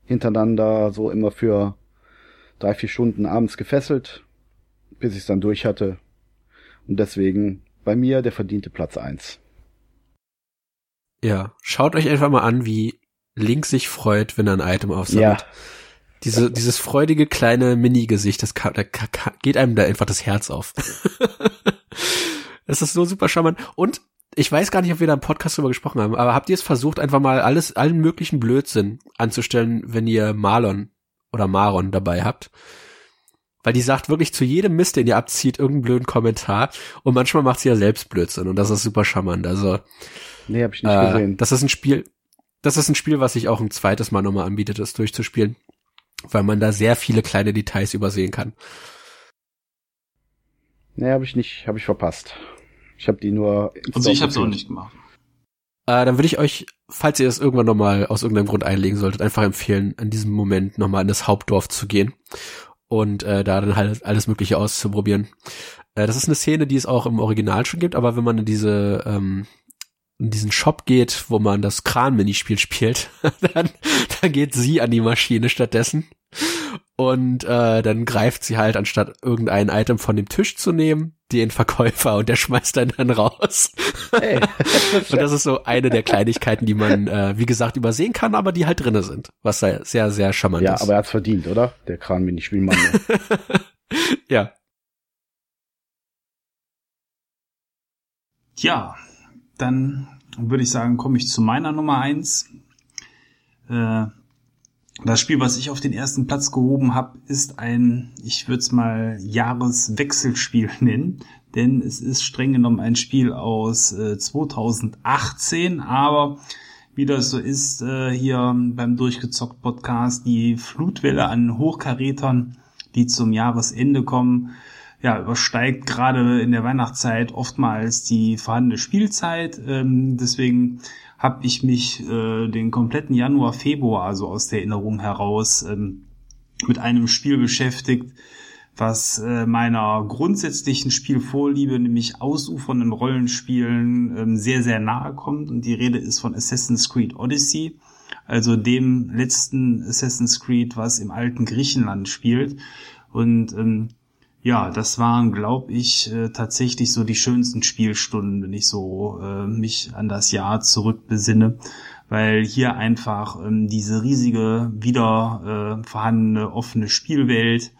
hintereinander so immer für drei, vier Stunden abends gefesselt, bis ich es dann durch hatte. Und deswegen bei mir der verdiente Platz eins. Ja, schaut euch einfach mal an, wie Link sich freut, wenn er ein Item aufsammelt. Ja. Diese, dieses freudige kleine Mini-Gesicht, das da geht einem da einfach das Herz auf. das ist so super charmant. Und ich weiß gar nicht, ob wir da im Podcast drüber gesprochen haben, aber habt ihr es versucht, einfach mal alles, allen möglichen Blödsinn anzustellen, wenn ihr Marlon oder Maron dabei habt? Weil die sagt wirklich zu jedem Mist, den ihr abzieht, irgendeinen blöden Kommentar. Und manchmal macht sie ja selbst Blödsinn. Und das ist super charmant. Also, Nee, hab ich nicht äh, gesehen. das ist ein Spiel, das ist ein Spiel, was sich auch ein zweites Mal nochmal anbietet, das durchzuspielen, weil man da sehr viele kleine Details übersehen kann. Nee, habe ich nicht, habe ich verpasst. Ich habe die nur. Also ich habe es auch nicht gemacht. Äh, dann würde ich euch, falls ihr das irgendwann nochmal aus irgendeinem Grund einlegen solltet, einfach empfehlen, in diesem Moment nochmal in das Hauptdorf zu gehen und äh, da dann halt alles Mögliche auszuprobieren. Äh, das ist eine Szene, die es auch im Original schon gibt, aber wenn man in diese ähm, in diesen Shop geht, wo man das Kran-Minispiel spielt, dann, dann geht sie an die Maschine stattdessen. Und äh, dann greift sie halt, anstatt irgendein Item von dem Tisch zu nehmen, den Verkäufer und der schmeißt dann dann raus. Hey. Und das ist so eine der Kleinigkeiten, die man, äh, wie gesagt, übersehen kann, aber die halt drinne sind. Was sehr, sehr, sehr charmant ja, ist. aber er hat's verdient, oder? Der Kran-Minispielmann. ja. Tja, dann würde ich sagen, komme ich zu meiner Nummer eins. Äh, das Spiel, was ich auf den ersten Platz gehoben habe, ist ein, ich würde es mal Jahreswechselspiel nennen, denn es ist streng genommen ein Spiel aus äh, 2018, aber wie das so ist äh, hier beim Durchgezockt Podcast, die Flutwelle an Hochkarätern, die zum Jahresende kommen, ja, übersteigt gerade in der Weihnachtszeit oftmals die vorhandene Spielzeit. Ähm, deswegen habe ich mich äh, den kompletten Januar, Februar, also aus der Erinnerung heraus, ähm, mit einem Spiel beschäftigt, was äh, meiner grundsätzlichen Spielvorliebe, nämlich ausufernden Rollenspielen, ähm, sehr, sehr nahe kommt. Und die Rede ist von Assassin's Creed Odyssey, also dem letzten Assassin's Creed, was im alten Griechenland spielt. Und ähm, ja, das waren, glaube ich, äh, tatsächlich so die schönsten Spielstunden, wenn ich so äh, mich an das Jahr zurückbesinne, weil hier einfach ähm, diese riesige, wieder äh, vorhandene offene Spielwelt,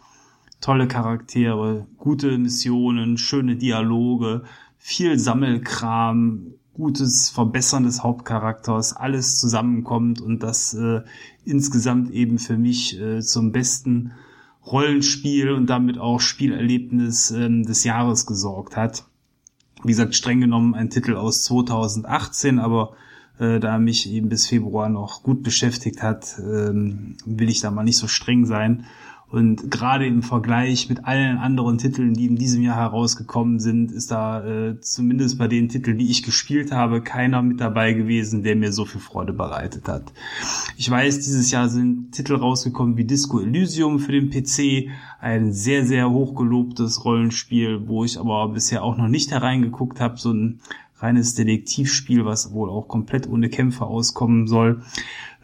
tolle Charaktere, gute Missionen, schöne Dialoge, viel Sammelkram, gutes Verbessern des Hauptcharakters, alles zusammenkommt und das äh, insgesamt eben für mich äh, zum besten Rollenspiel und damit auch Spielerlebnis ähm, des Jahres gesorgt hat. Wie gesagt, streng genommen ein Titel aus 2018, aber äh, da mich eben bis Februar noch gut beschäftigt hat, ähm, will ich da mal nicht so streng sein. Und gerade im Vergleich mit allen anderen Titeln, die in diesem Jahr herausgekommen sind, ist da äh, zumindest bei den Titeln, die ich gespielt habe, keiner mit dabei gewesen, der mir so viel Freude bereitet hat. Ich weiß, dieses Jahr sind Titel rausgekommen wie Disco Elysium für den PC, ein sehr, sehr hochgelobtes Rollenspiel, wo ich aber bisher auch noch nicht hereingeguckt habe, so ein reines Detektivspiel, was wohl auch komplett ohne Kämpfe auskommen soll.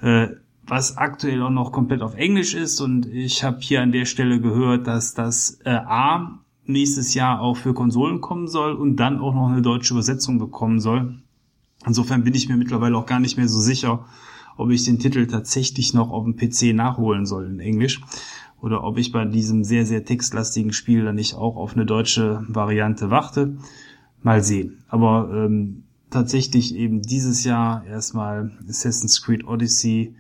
Äh, was aktuell auch noch komplett auf Englisch ist. Und ich habe hier an der Stelle gehört, dass das äh, A nächstes Jahr auch für Konsolen kommen soll und dann auch noch eine deutsche Übersetzung bekommen soll. Insofern bin ich mir mittlerweile auch gar nicht mehr so sicher, ob ich den Titel tatsächlich noch auf dem PC nachholen soll in Englisch oder ob ich bei diesem sehr, sehr textlastigen Spiel dann nicht auch auf eine deutsche Variante warte. Mal sehen. Aber ähm, tatsächlich eben dieses Jahr erstmal Assassin's Creed Odyssey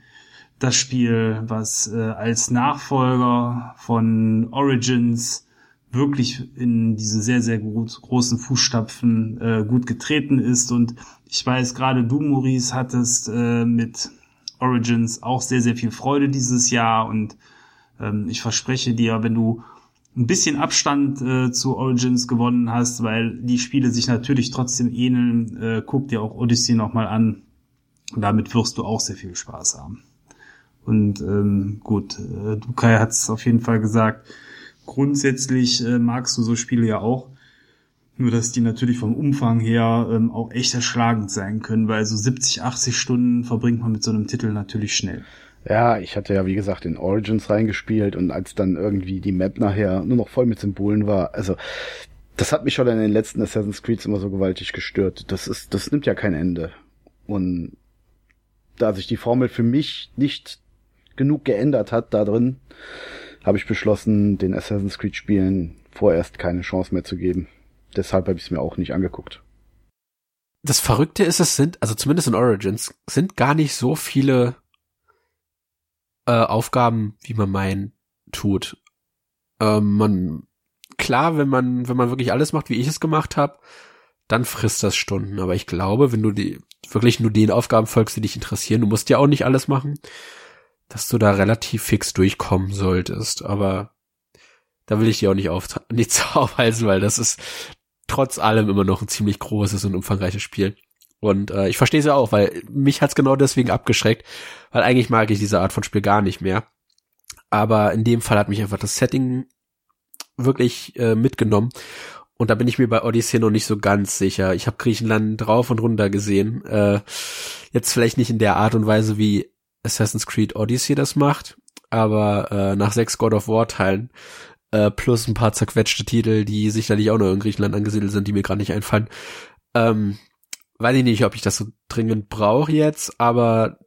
das Spiel, was äh, als Nachfolger von Origins wirklich in diese sehr, sehr gut, großen Fußstapfen äh, gut getreten ist. Und ich weiß, gerade du, Maurice, hattest äh, mit Origins auch sehr, sehr viel Freude dieses Jahr. Und ähm, ich verspreche dir, wenn du ein bisschen Abstand äh, zu Origins gewonnen hast, weil die Spiele sich natürlich trotzdem ähneln, äh, guck dir auch Odyssey nochmal an. Damit wirst du auch sehr viel Spaß haben. Und ähm, gut, äh, Dukai hat es auf jeden Fall gesagt, grundsätzlich äh, magst du so Spiele ja auch. Nur dass die natürlich vom Umfang her ähm, auch echt erschlagend sein können, weil so 70, 80 Stunden verbringt man mit so einem Titel natürlich schnell. Ja, ich hatte ja wie gesagt in Origins reingespielt und als dann irgendwie die Map nachher nur noch voll mit Symbolen war, also das hat mich schon in den letzten Assassin's Creeds immer so gewaltig gestört. Das ist, das nimmt ja kein Ende. Und da sich die Formel für mich nicht genug geändert hat da drin, habe ich beschlossen, den Assassin's Creed Spielen vorerst keine Chance mehr zu geben. Deshalb habe ich es mir auch nicht angeguckt. Das Verrückte ist, es sind, also zumindest in Origins, sind gar nicht so viele äh, Aufgaben, wie man meint, tut. Ähm, man, klar, wenn man, wenn man wirklich alles macht, wie ich es gemacht habe, dann frisst das Stunden. Aber ich glaube, wenn du die wirklich nur den Aufgaben folgst, die dich interessieren, du musst ja auch nicht alles machen, dass du da relativ fix durchkommen solltest. Aber da will ich dir auch nicht auf, nichts aufhalten, weil das ist trotz allem immer noch ein ziemlich großes und umfangreiches Spiel. Und äh, ich verstehe es ja auch, weil mich hat's genau deswegen abgeschreckt, weil eigentlich mag ich diese Art von Spiel gar nicht mehr. Aber in dem Fall hat mich einfach das Setting wirklich äh, mitgenommen. Und da bin ich mir bei Odyssey noch nicht so ganz sicher. Ich habe Griechenland drauf und runter gesehen. Äh, jetzt vielleicht nicht in der Art und Weise, wie Assassin's Creed Odyssey das macht, aber äh, nach sechs God of War Teilen äh, plus ein paar zerquetschte Titel, die sicherlich auch noch in Griechenland angesiedelt sind, die mir gerade nicht einfallen. Ähm, weiß ich nicht, ob ich das so dringend brauche jetzt, aber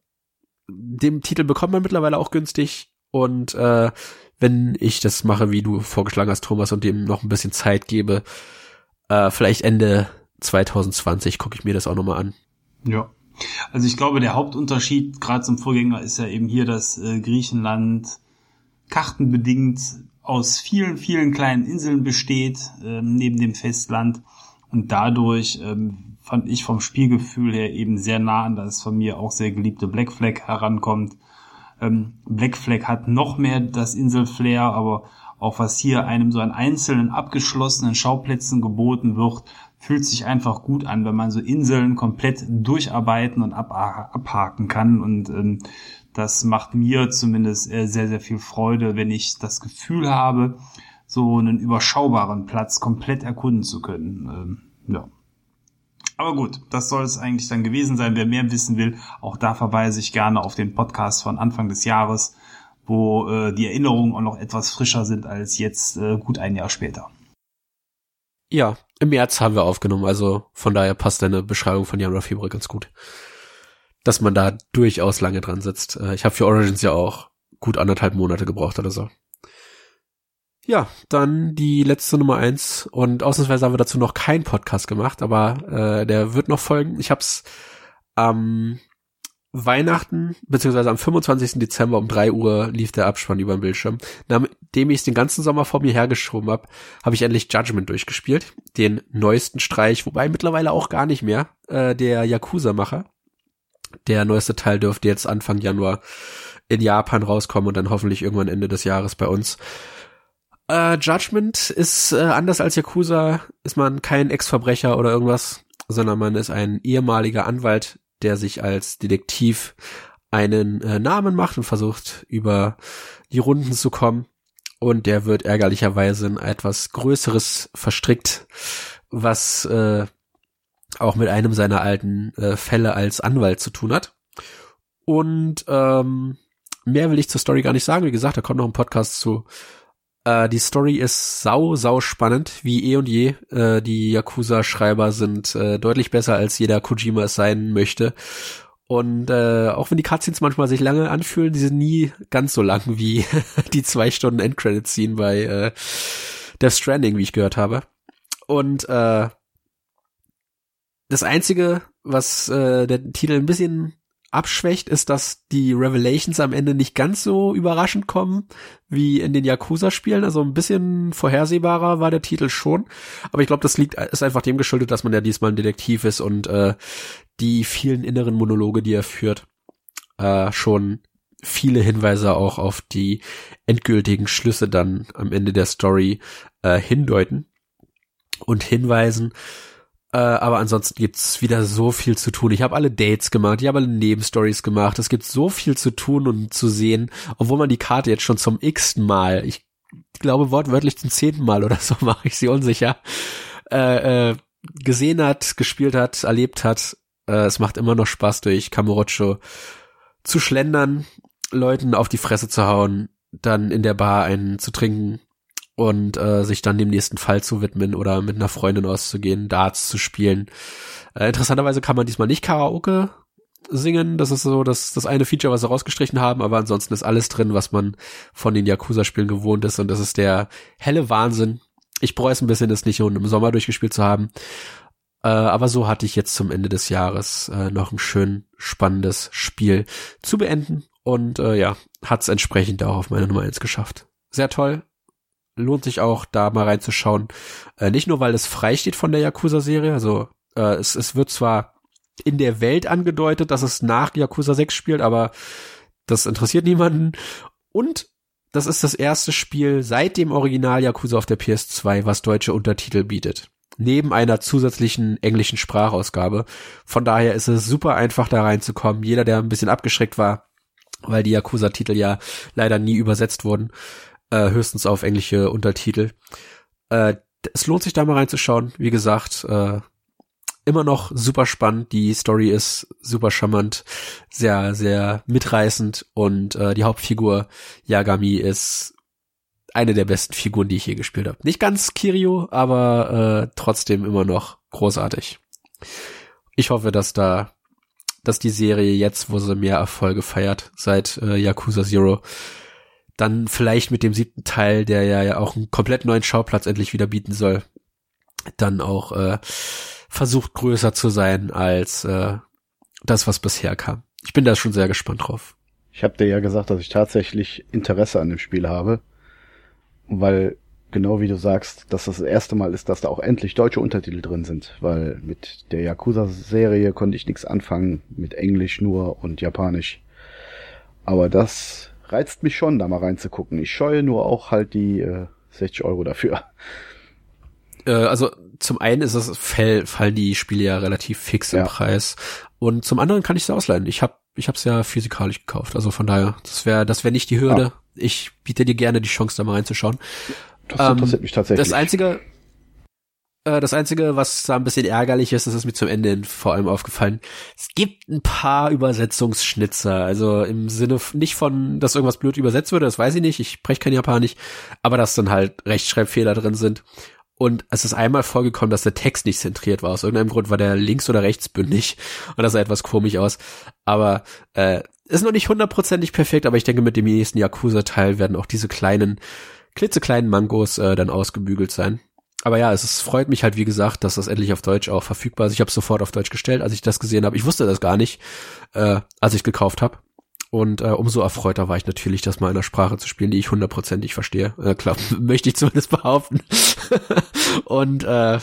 den Titel bekommt man mittlerweile auch günstig und äh, wenn ich das mache, wie du vorgeschlagen hast, Thomas, und dem noch ein bisschen Zeit gebe, äh, vielleicht Ende 2020 gucke ich mir das auch nochmal an. Ja, also ich glaube, der Hauptunterschied gerade zum Vorgänger ist ja eben hier, dass äh, Griechenland kartenbedingt aus vielen, vielen kleinen Inseln besteht, äh, neben dem Festland. Und dadurch ähm, fand ich vom Spielgefühl her eben sehr nah an das von mir auch sehr geliebte Black Flag herankommt. Ähm, Black Flag hat noch mehr das Inselflair, aber auch was hier einem so an einzelnen abgeschlossenen Schauplätzen geboten wird, fühlt sich einfach gut an, wenn man so Inseln komplett durcharbeiten und abhaken kann. Und ähm, das macht mir zumindest äh, sehr, sehr viel Freude, wenn ich das Gefühl habe, so einen überschaubaren Platz komplett erkunden zu können. Ähm, ja. Aber gut, das soll es eigentlich dann gewesen sein. Wer mehr wissen will, auch da verweise ich gerne auf den Podcast von Anfang des Jahres, wo äh, die Erinnerungen auch noch etwas frischer sind als jetzt äh, gut ein Jahr später. Ja, im März haben wir aufgenommen, also von daher passt deine Beschreibung von Januar, Februar ganz gut. Dass man da durchaus lange dran sitzt. Äh, ich habe für Origins ja auch gut anderthalb Monate gebraucht oder so. Ja, dann die letzte Nummer eins und ausnahmsweise haben wir dazu noch keinen Podcast gemacht, aber äh, der wird noch folgen. Ich hab's am Weihnachten, beziehungsweise am 25. Dezember um drei Uhr lief der Abspann über den Bildschirm. Nachdem ich es den ganzen Sommer vor mir hergeschoben habe, habe ich endlich Judgment durchgespielt. Den neuesten Streich, wobei mittlerweile auch gar nicht mehr, äh, der Yakuza-Macher. Der neueste Teil dürfte jetzt Anfang Januar in Japan rauskommen und dann hoffentlich irgendwann Ende des Jahres bei uns. Äh, Judgment ist äh, anders als Yakuza, ist man kein Ex-Verbrecher oder irgendwas, sondern man ist ein ehemaliger Anwalt, der sich als Detektiv einen äh, Namen macht und versucht über die Runden zu kommen. Und der wird ärgerlicherweise in etwas Größeres verstrickt, was äh, auch mit einem seiner alten äh, Fälle als Anwalt zu tun hat. Und ähm, mehr will ich zur Story gar nicht sagen. Wie gesagt, da kommt noch ein Podcast zu. Äh, die Story ist sau, sau spannend, wie eh und je. Äh, die Yakuza-Schreiber sind äh, deutlich besser, als jeder Kojima es sein möchte. Und äh, auch wenn die Cutscenes manchmal sich lange anfühlen, die sind nie ganz so lang wie die zwei Stunden Endcredit-Scene bei äh, Death Stranding, wie ich gehört habe. Und äh, das Einzige, was äh, der Titel ein bisschen abschwächt, ist, dass die Revelations am Ende nicht ganz so überraschend kommen wie in den Yakuza-Spielen. Also ein bisschen vorhersehbarer war der Titel schon. Aber ich glaube, das liegt, ist einfach dem geschuldet, dass man ja diesmal ein Detektiv ist und äh, die vielen inneren Monologe, die er führt, äh, schon viele Hinweise auch auf die endgültigen Schlüsse dann am Ende der Story äh, hindeuten und hinweisen. Äh, aber ansonsten gibt's wieder so viel zu tun. Ich habe alle Dates gemacht, ich habe alle Nebenstories gemacht. Es gibt so viel zu tun und zu sehen, obwohl man die Karte jetzt schon zum x-ten Mal, ich glaube wortwörtlich zum zehnten Mal oder so mache ich sie unsicher, äh, äh, gesehen hat, gespielt hat, erlebt hat. Äh, es macht immer noch Spaß durch Kamurocho zu schlendern, Leuten auf die Fresse zu hauen, dann in der Bar einen zu trinken und äh, sich dann dem nächsten Fall zu widmen oder mit einer Freundin auszugehen, Darts zu spielen. Äh, interessanterweise kann man diesmal nicht Karaoke singen. Das ist so das, das eine Feature, was sie rausgestrichen haben, aber ansonsten ist alles drin, was man von den Yakuza-Spielen gewohnt ist und das ist der helle Wahnsinn. Ich bereue es ein bisschen, das nicht im Sommer durchgespielt zu haben. Äh, aber so hatte ich jetzt zum Ende des Jahres äh, noch ein schön spannendes Spiel zu beenden und äh, ja, hat es entsprechend auch auf meine Nummer eins geschafft. Sehr toll, lohnt sich auch, da mal reinzuschauen. Äh, nicht nur, weil es frei steht von der Yakuza-Serie, also äh, es, es wird zwar in der Welt angedeutet, dass es nach Yakuza 6 spielt, aber das interessiert niemanden. Und das ist das erste Spiel seit dem Original Yakuza auf der PS2, was deutsche Untertitel bietet. Neben einer zusätzlichen englischen Sprachausgabe. Von daher ist es super einfach da reinzukommen. Jeder, der ein bisschen abgeschreckt war, weil die Yakuza-Titel ja leider nie übersetzt wurden, äh, höchstens auf englische Untertitel. Äh, es lohnt sich da mal reinzuschauen. Wie gesagt, äh, immer noch super spannend. Die Story ist super charmant, sehr, sehr mitreißend und äh, die Hauptfigur Yagami ist eine der besten Figuren, die ich je gespielt habe. Nicht ganz Kirio, aber äh, trotzdem immer noch großartig. Ich hoffe, dass da, dass die Serie jetzt, wo sie mehr Erfolge feiert, seit äh, Yakuza Zero, dann vielleicht mit dem siebten Teil, der ja, auch einen komplett neuen Schauplatz endlich wieder bieten soll, dann auch äh, versucht größer zu sein als äh, das, was bisher kam. Ich bin da schon sehr gespannt drauf. Ich habe dir ja gesagt, dass ich tatsächlich Interesse an dem Spiel habe, weil genau wie du sagst, dass das, das erste Mal ist, dass da auch endlich deutsche Untertitel drin sind, weil mit der Yakuza-Serie konnte ich nichts anfangen, mit Englisch nur und Japanisch. Aber das reizt mich schon, da mal reinzugucken. Ich scheue nur auch halt die äh, 60 Euro dafür. Äh, also zum einen ist es fall, fallen die Spiele ja relativ fix im ja. Preis und zum anderen kann ich sie ausleihen. Ich habe ich hab's ja physikalisch gekauft, also von daher das wäre das wäre nicht die Hürde. Ja. Ich biete dir gerne die Chance da mal reinzuschauen. Das interessiert ähm, mich tatsächlich. Das einzige äh, das Einzige, was da ein bisschen ärgerlich ist, das ist mir zum Ende vor allem aufgefallen. Es gibt ein paar Übersetzungsschnitzer. Also im Sinne nicht von, dass irgendwas blöd übersetzt würde, das weiß ich nicht. Ich spreche kein Japanisch. Aber dass dann halt Rechtschreibfehler drin sind. Und es ist einmal vorgekommen, dass der Text nicht zentriert war. Aus irgendeinem Grund war der links- oder rechtsbündig. Und das sah etwas komisch aus. Aber äh, ist noch nicht hundertprozentig perfekt, aber ich denke, mit dem nächsten Yakuza-Teil werden auch diese kleinen, klitzekleinen Mangos äh, dann ausgebügelt sein aber ja, es ist, freut mich halt, wie gesagt, dass das endlich auf Deutsch auch verfügbar ist. Ich habe sofort auf Deutsch gestellt, als ich das gesehen habe. Ich wusste das gar nicht, äh, als ich gekauft habe. Und äh, umso erfreuter war ich natürlich, das mal in einer Sprache zu spielen, die ich hundertprozentig verstehe. Äh, klar, möchte ich zumindest behaupten. und äh,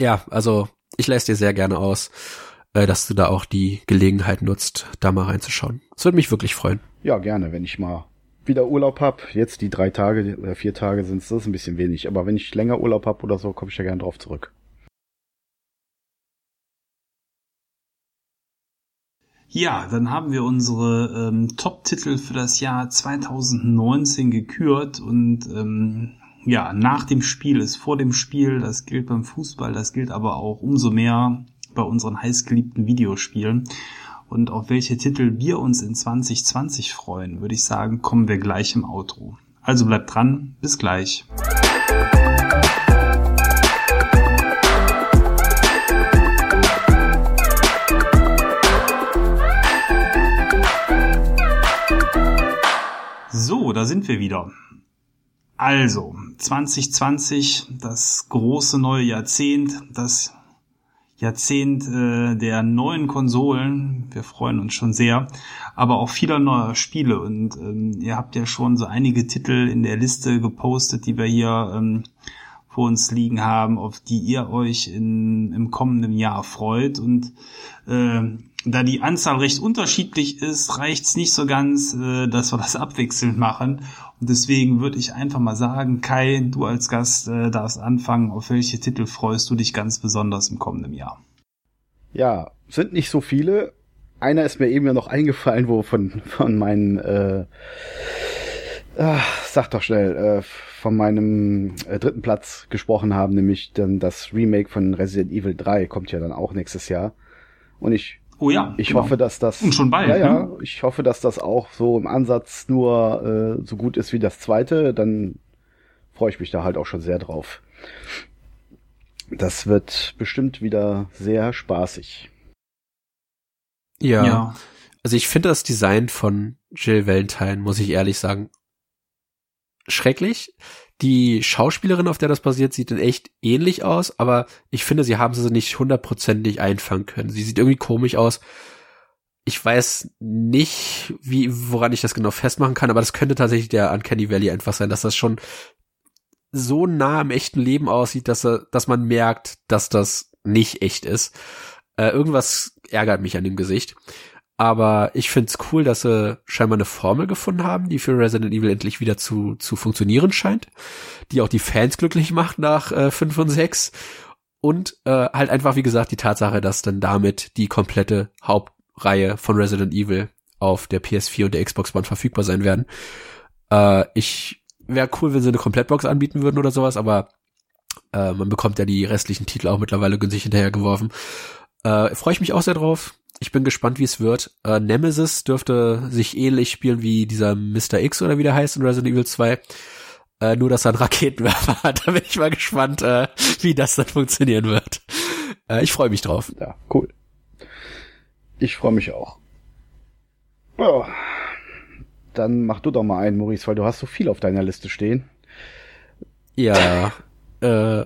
ja, also ich lässt dir sehr gerne aus. äh, dass du da auch die Gelegenheit nutzt, da mal reinzuschauen. Das würde mich wirklich freuen. Ja, gerne, wenn ich mal wieder Urlaub hab. Jetzt die drei Tage oder vier Tage sind es, das ist ein bisschen wenig. Aber wenn ich länger Urlaub hab oder so, komme ich da gerne drauf zurück. Ja, dann haben wir unsere ähm, Top-Titel für das Jahr 2019 gekürt und ähm, ja, nach dem Spiel ist vor dem Spiel, das gilt beim Fußball, das gilt aber auch umso mehr bei unseren heißgeliebten Videospielen. Und auf welche Titel wir uns in 2020 freuen, würde ich sagen, kommen wir gleich im Outro. Also bleibt dran, bis gleich. So, da sind wir wieder. Also, 2020, das große neue Jahrzehnt, das Jahrzehnt äh, der neuen Konsolen. Wir freuen uns schon sehr, aber auch vieler neuer Spiele. Und ähm, ihr habt ja schon so einige Titel in der Liste gepostet, die wir hier ähm, vor uns liegen haben, auf die ihr euch in, im kommenden Jahr freut. Und äh, da die Anzahl recht unterschiedlich ist, reicht's nicht so ganz, äh, dass wir das abwechselnd machen. Und deswegen würde ich einfach mal sagen, Kai, du als Gast äh, darfst anfangen. Auf welche Titel freust du dich ganz besonders im kommenden Jahr? Ja, sind nicht so viele. Einer ist mir eben ja noch eingefallen, wo von, von meinen, äh, äh, sag doch schnell, äh, von meinem äh, dritten Platz gesprochen haben, nämlich dann das Remake von Resident Evil 3 kommt ja dann auch nächstes Jahr. Und ich Oh ja. Ich genau. hoffe, dass das. Und schon bald. Ja, ja. Ne? Ich hoffe, dass das auch so im Ansatz nur äh, so gut ist wie das zweite. Dann freue ich mich da halt auch schon sehr drauf. Das wird bestimmt wieder sehr spaßig. Ja. ja. Also ich finde das Design von Jill Valentine, muss ich ehrlich sagen, schrecklich. Die Schauspielerin, auf der das basiert, sieht in echt ähnlich aus, aber ich finde, sie haben sie nicht hundertprozentig einfangen können. Sie sieht irgendwie komisch aus. Ich weiß nicht, wie, woran ich das genau festmachen kann, aber das könnte tatsächlich der Uncanny Valley einfach sein, dass das schon so nah im echten Leben aussieht, dass, dass man merkt, dass das nicht echt ist. Äh, irgendwas ärgert mich an dem Gesicht. Aber ich find's cool, dass sie scheinbar eine Formel gefunden haben, die für Resident Evil endlich wieder zu, zu funktionieren scheint, die auch die Fans glücklich macht nach äh, 5 und 6. Und äh, halt einfach, wie gesagt, die Tatsache, dass dann damit die komplette Hauptreihe von Resident Evil auf der PS4 und der Xbox One verfügbar sein werden. Äh, ich wäre cool, wenn sie eine Komplettbox anbieten würden oder sowas, aber äh, man bekommt ja die restlichen Titel auch mittlerweile günstig hinterhergeworfen. Äh, Freue ich mich auch sehr drauf. Ich bin gespannt, wie es wird. Äh, Nemesis dürfte sich ähnlich spielen wie dieser Mr. X oder wie der heißt in Resident Evil 2. Äh, nur, dass er einen Raketenwerfer hat. Da bin ich mal gespannt, äh, wie das dann funktionieren wird. Äh, ich freue mich drauf. Ja, cool. Ich freue mich auch. Ja. Dann mach du doch mal einen, Maurice, weil du hast so viel auf deiner Liste stehen. Ja. äh,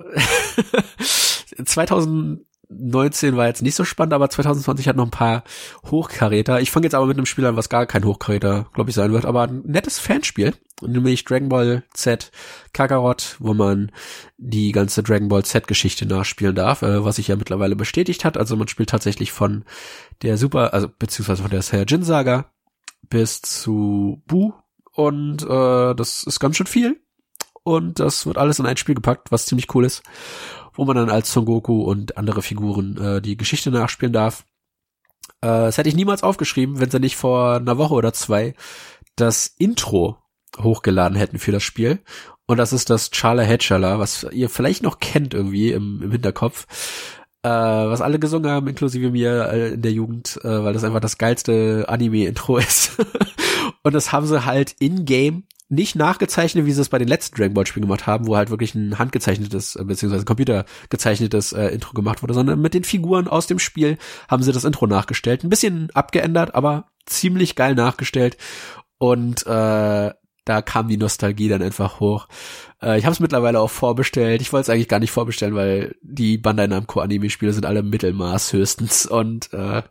2000 19 war jetzt nicht so spannend, aber 2020 hat noch ein paar Hochkaräter. Ich fange jetzt aber mit einem Spiel an, was gar kein Hochkaräter, glaube ich, sein wird, aber ein nettes Fanspiel, nämlich Dragon Ball Z Kakarot, wo man die ganze Dragon Ball Z Geschichte nachspielen darf, äh, was sich ja mittlerweile bestätigt hat. Also man spielt tatsächlich von der Super, also beziehungsweise von der Saiyajin Saga bis zu Bu und äh, das ist ganz schön viel und das wird alles in ein Spiel gepackt, was ziemlich cool ist wo man dann als Son Goku und andere Figuren äh, die Geschichte nachspielen darf. Äh, das hätte ich niemals aufgeschrieben, wenn sie nicht vor einer Woche oder zwei das Intro hochgeladen hätten für das Spiel. Und das ist das Charla Hedgala, was ihr vielleicht noch kennt irgendwie im, im Hinterkopf. Äh, was alle gesungen haben, inklusive mir äh, in der Jugend, äh, weil das einfach das geilste Anime-Intro ist. und das haben sie halt in-game nicht nachgezeichnet, wie sie es bei den letzten Dragon Ball Spielen gemacht haben, wo halt wirklich ein handgezeichnetes äh, beziehungsweise computergezeichnetes äh, Intro gemacht wurde, sondern mit den Figuren aus dem Spiel haben sie das Intro nachgestellt, ein bisschen abgeändert, aber ziemlich geil nachgestellt und äh, da kam die Nostalgie dann einfach hoch. Äh, ich habe es mittlerweile auch vorbestellt. Ich wollte es eigentlich gar nicht vorbestellen, weil die Bandai Namco Anime Spiele sind alle Mittelmaß höchstens und äh,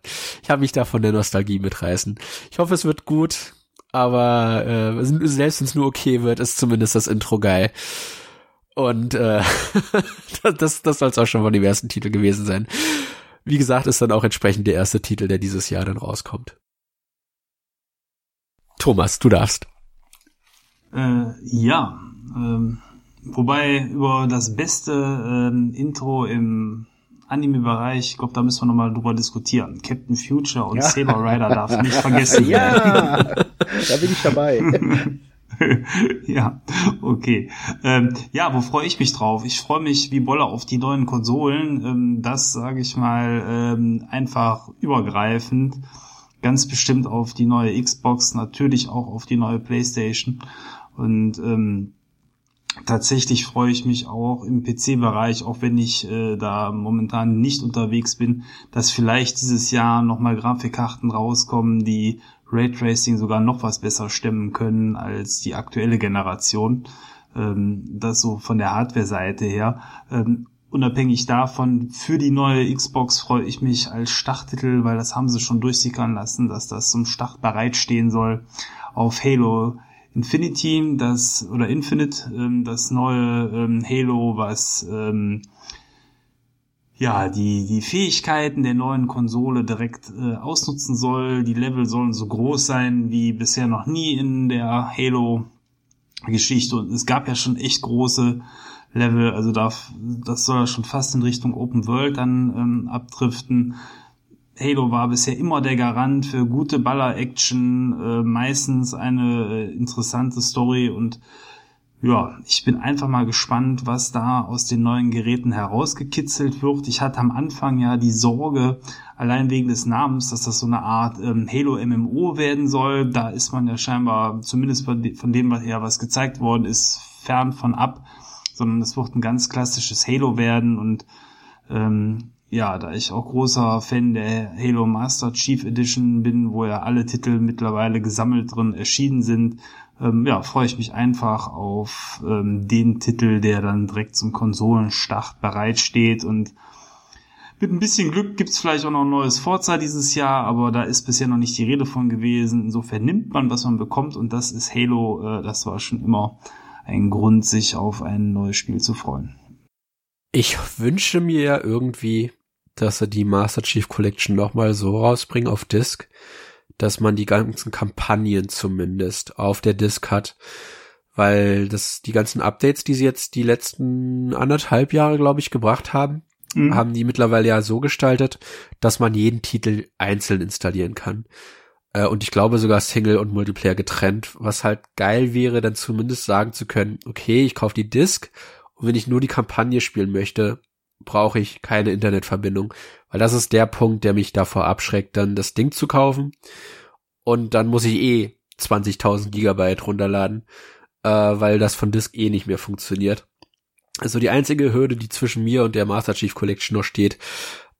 ich habe mich da von der Nostalgie mitreißen. Ich hoffe, es wird gut aber äh, selbst wenn es nur okay wird, ist zumindest das Intro geil. Und äh, das, das soll es auch schon von dem ersten Titel gewesen sein. wie gesagt, ist dann auch entsprechend der erste Titel, der dieses Jahr dann rauskommt. Thomas, du darfst. Äh, ja, ähm, wobei über das beste ähm, Intro im Anime-Bereich, ich glaube, da müssen wir nochmal drüber diskutieren. Captain Future und ja. Saber Rider darf nicht vergessen werden. Ja, da bin ich dabei. ja, okay. Ähm, ja, wo freue ich mich drauf? Ich freue mich wie Bolle auf die neuen Konsolen. Ähm, das sage ich mal ähm, einfach übergreifend. Ganz bestimmt auf die neue Xbox, natürlich auch auf die neue PlayStation. Und ähm, tatsächlich freue ich mich auch im PC-Bereich, auch wenn ich äh, da momentan nicht unterwegs bin, dass vielleicht dieses Jahr nochmal Grafikkarten rauskommen, die Raytracing sogar noch was besser stemmen können als die aktuelle Generation. Ähm, das so von der Hardware-Seite her. Ähm, unabhängig davon, für die neue Xbox freue ich mich als Starttitel, weil das haben sie schon durchsickern lassen, dass das zum Start bereitstehen soll auf Halo Infinity, das oder Infinite, ähm, das neue ähm, Halo, was ähm, ja die die Fähigkeiten der neuen Konsole direkt äh, ausnutzen soll. Die Level sollen so groß sein wie bisher noch nie in der Halo Geschichte und es gab ja schon echt große Level, also darf das soll ja schon fast in Richtung Open World dann ähm, abdriften. Halo war bisher immer der Garant für gute Baller-Action, äh, meistens eine äh, interessante Story und ja, ich bin einfach mal gespannt, was da aus den neuen Geräten herausgekitzelt wird. Ich hatte am Anfang ja die Sorge, allein wegen des Namens, dass das so eine Art ähm, Halo MMO werden soll. Da ist man ja scheinbar, zumindest von, dem, was ja was gezeigt worden ist, fern von ab, sondern es wird ein ganz klassisches Halo werden und ähm, ja, da ich auch großer Fan der Halo Master Chief Edition bin, wo ja alle Titel mittlerweile gesammelt drin erschienen sind, ähm, ja, freue ich mich einfach auf ähm, den Titel, der dann direkt zum Konsolenstart bereitsteht und mit ein bisschen Glück gibt's vielleicht auch noch ein neues Forza dieses Jahr, aber da ist bisher noch nicht die Rede von gewesen. Insofern nimmt man, was man bekommt und das ist Halo. Äh, das war schon immer ein Grund, sich auf ein neues Spiel zu freuen. Ich wünsche mir irgendwie dass sie die Master Chief Collection nochmal so rausbringen auf Disc, dass man die ganzen Kampagnen zumindest auf der Disc hat. Weil das, die ganzen Updates, die sie jetzt die letzten anderthalb Jahre, glaube ich, gebracht haben, mhm. haben die mittlerweile ja so gestaltet, dass man jeden Titel einzeln installieren kann. Äh, und ich glaube sogar Single und Multiplayer getrennt, was halt geil wäre, dann zumindest sagen zu können, okay, ich kaufe die Disc und wenn ich nur die Kampagne spielen möchte, brauche ich keine Internetverbindung, weil das ist der Punkt, der mich davor abschreckt, dann das Ding zu kaufen und dann muss ich eh 20.000 Gigabyte runterladen, äh, weil das von Disk eh nicht mehr funktioniert. Also die einzige Hürde, die zwischen mir und der Master Chief Collection noch steht,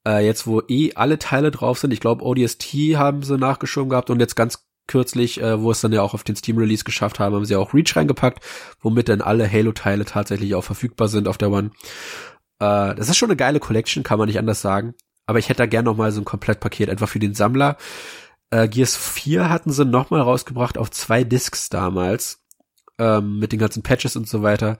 äh, jetzt wo eh alle Teile drauf sind, ich glaube ODST haben sie nachgeschoben gehabt und jetzt ganz kürzlich, äh, wo es dann ja auch auf den Steam Release geschafft haben, haben sie auch Reach reingepackt, womit dann alle Halo Teile tatsächlich auch verfügbar sind auf der One. Äh, das ist schon eine geile Collection, kann man nicht anders sagen. Aber ich hätte da gern noch mal so ein Komplettpaket einfach für den Sammler. Äh, Gears 4 hatten sie noch mal rausgebracht auf zwei Discs damals. Ähm, mit den ganzen Patches und so weiter.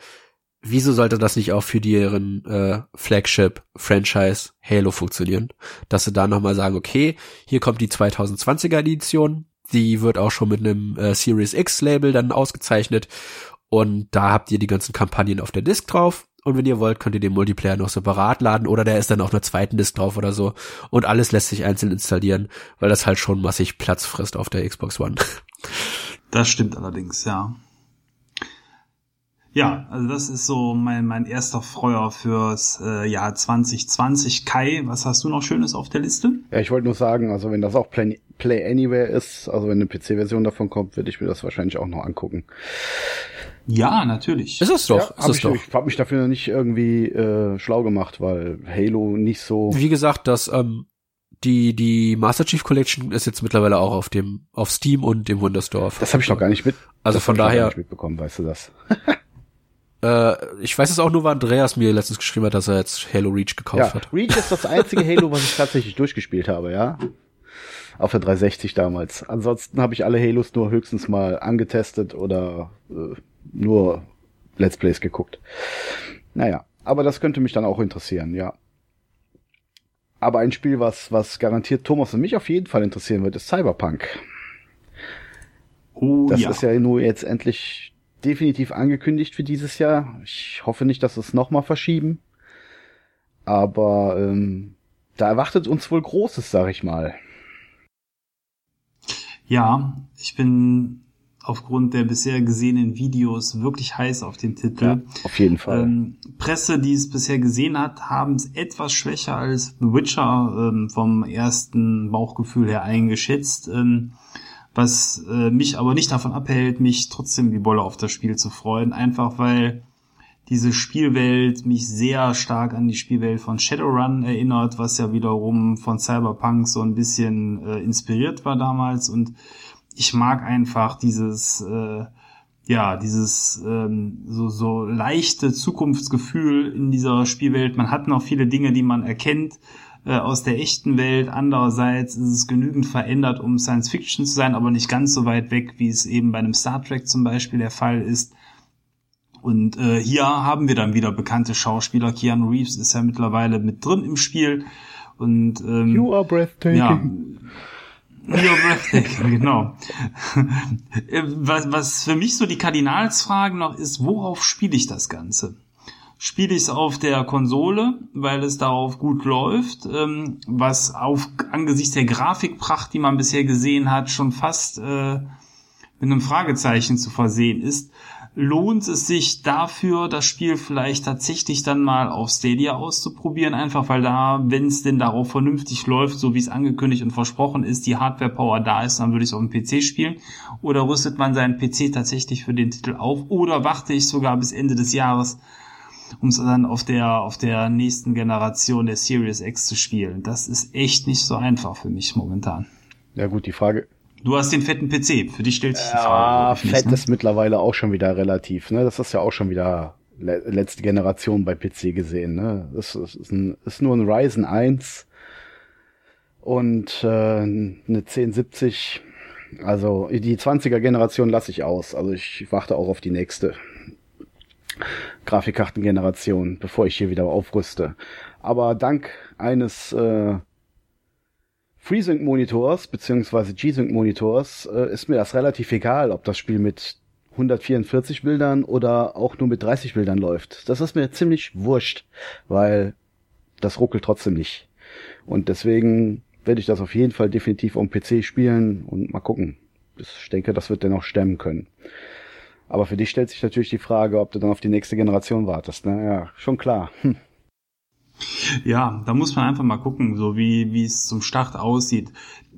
Wieso sollte das nicht auch für deren äh, Flagship-Franchise Halo funktionieren? Dass sie da noch mal sagen, okay, hier kommt die 2020er Edition. Die wird auch schon mit einem äh, Series X Label dann ausgezeichnet. Und da habt ihr die ganzen Kampagnen auf der Disc drauf. Und wenn ihr wollt, könnt ihr den Multiplayer noch separat laden oder der ist dann auf einer zweiten Disk drauf oder so. Und alles lässt sich einzeln installieren, weil das halt schon massig Platz frisst auf der Xbox One. Das stimmt allerdings, ja. Ja, also das ist so mein, mein erster Freuer fürs äh, Jahr 2020. Kai, was hast du noch Schönes auf der Liste? Ja, ich wollte nur sagen, also wenn das auch Play, Play Anywhere ist, also wenn eine PC-Version davon kommt, würde ich mir das wahrscheinlich auch noch angucken. Ja, natürlich. Ist es doch. Ja, ist es ich, doch. Ich habe mich dafür nicht irgendwie äh, schlau gemacht, weil Halo nicht so. Wie gesagt, das ähm, die die Master Chief Collection ist jetzt mittlerweile auch auf dem auf Steam und dem Windows Store. Das habe ich noch gar nicht mit. Also von daher nicht mitbekommen, weißt du das? äh, ich weiß es auch nur, weil Andreas mir letztens geschrieben hat, dass er jetzt Halo Reach gekauft ja, hat. Reach ist das einzige Halo, was ich tatsächlich durchgespielt habe, ja auf der 360 damals. Ansonsten habe ich alle Halos nur höchstens mal angetestet oder äh, nur Let's Plays geguckt. Naja, aber das könnte mich dann auch interessieren, ja. Aber ein Spiel, was, was garantiert Thomas und mich auf jeden Fall interessieren wird, ist Cyberpunk. Oh, das ja. ist ja nur jetzt endlich definitiv angekündigt für dieses Jahr. Ich hoffe nicht, dass es nochmal verschieben. Aber ähm, da erwartet uns wohl Großes, sag ich mal. Ja, ich bin aufgrund der bisher gesehenen Videos wirklich heiß auf den Titel. Ja, auf jeden Fall. Ähm, Presse, die es bisher gesehen hat, haben es etwas schwächer als The Witcher ähm, vom ersten Bauchgefühl her eingeschätzt. Ähm, was äh, mich aber nicht davon abhält, mich trotzdem wie Bolle auf das Spiel zu freuen, einfach weil diese Spielwelt mich sehr stark an die Spielwelt von Shadowrun erinnert, was ja wiederum von Cyberpunk so ein bisschen äh, inspiriert war damals und ich mag einfach dieses äh, ja dieses ähm, so so leichte Zukunftsgefühl in dieser Spielwelt. Man hat noch viele Dinge, die man erkennt äh, aus der echten Welt. Andererseits ist es genügend verändert, um Science Fiction zu sein, aber nicht ganz so weit weg, wie es eben bei einem Star Trek zum Beispiel der Fall ist. Und äh, hier haben wir dann wieder bekannte Schauspieler. Keanu Reeves ist ja mittlerweile mit drin im Spiel. Und ähm, You are breathtaking. Ja, you are breathtaking, genau. Äh, was, was für mich so die Kardinalsfrage noch ist, worauf spiele ich das Ganze? Spiele ich es auf der Konsole, weil es darauf gut läuft, ähm, was auf angesichts der Grafikpracht, die man bisher gesehen hat, schon fast äh, mit einem Fragezeichen zu versehen ist lohnt es sich dafür, das Spiel vielleicht tatsächlich dann mal auf Stadia auszuprobieren, einfach weil da, wenn es denn darauf vernünftig läuft, so wie es angekündigt und versprochen ist, die Hardware-Power da ist, dann würde ich es auf dem PC spielen. Oder rüstet man seinen PC tatsächlich für den Titel auf? Oder warte ich sogar bis Ende des Jahres, um es dann auf der, auf der nächsten Generation der Series X zu spielen? Das ist echt nicht so einfach für mich momentan. Ja gut, die Frage, Du hast den fetten PC, für dich stellt sich die Frage. Ja, fett ne? ist mittlerweile auch schon wieder relativ, ne? Das ist ja auch schon wieder le letzte Generation bei PC gesehen, ne? Das ist, ist, ein, ist nur ein Ryzen 1 und äh, eine 1070. Also die 20er Generation lasse ich aus. Also ich warte auch auf die nächste Grafikkartengeneration, bevor ich hier wieder aufrüste. Aber dank eines äh, FreeSync-Monitors beziehungsweise G-Sync-Monitors äh, ist mir das relativ egal, ob das Spiel mit 144 Bildern oder auch nur mit 30 Bildern läuft. Das ist mir ziemlich wurscht, weil das ruckelt trotzdem nicht. Und deswegen werde ich das auf jeden Fall definitiv am PC spielen und mal gucken. Ich denke, das wird dennoch stemmen können. Aber für dich stellt sich natürlich die Frage, ob du dann auf die nächste Generation wartest. Ne? Ja, schon klar. Hm. Ja, da muss man einfach mal gucken, so wie wie es zum Start aussieht.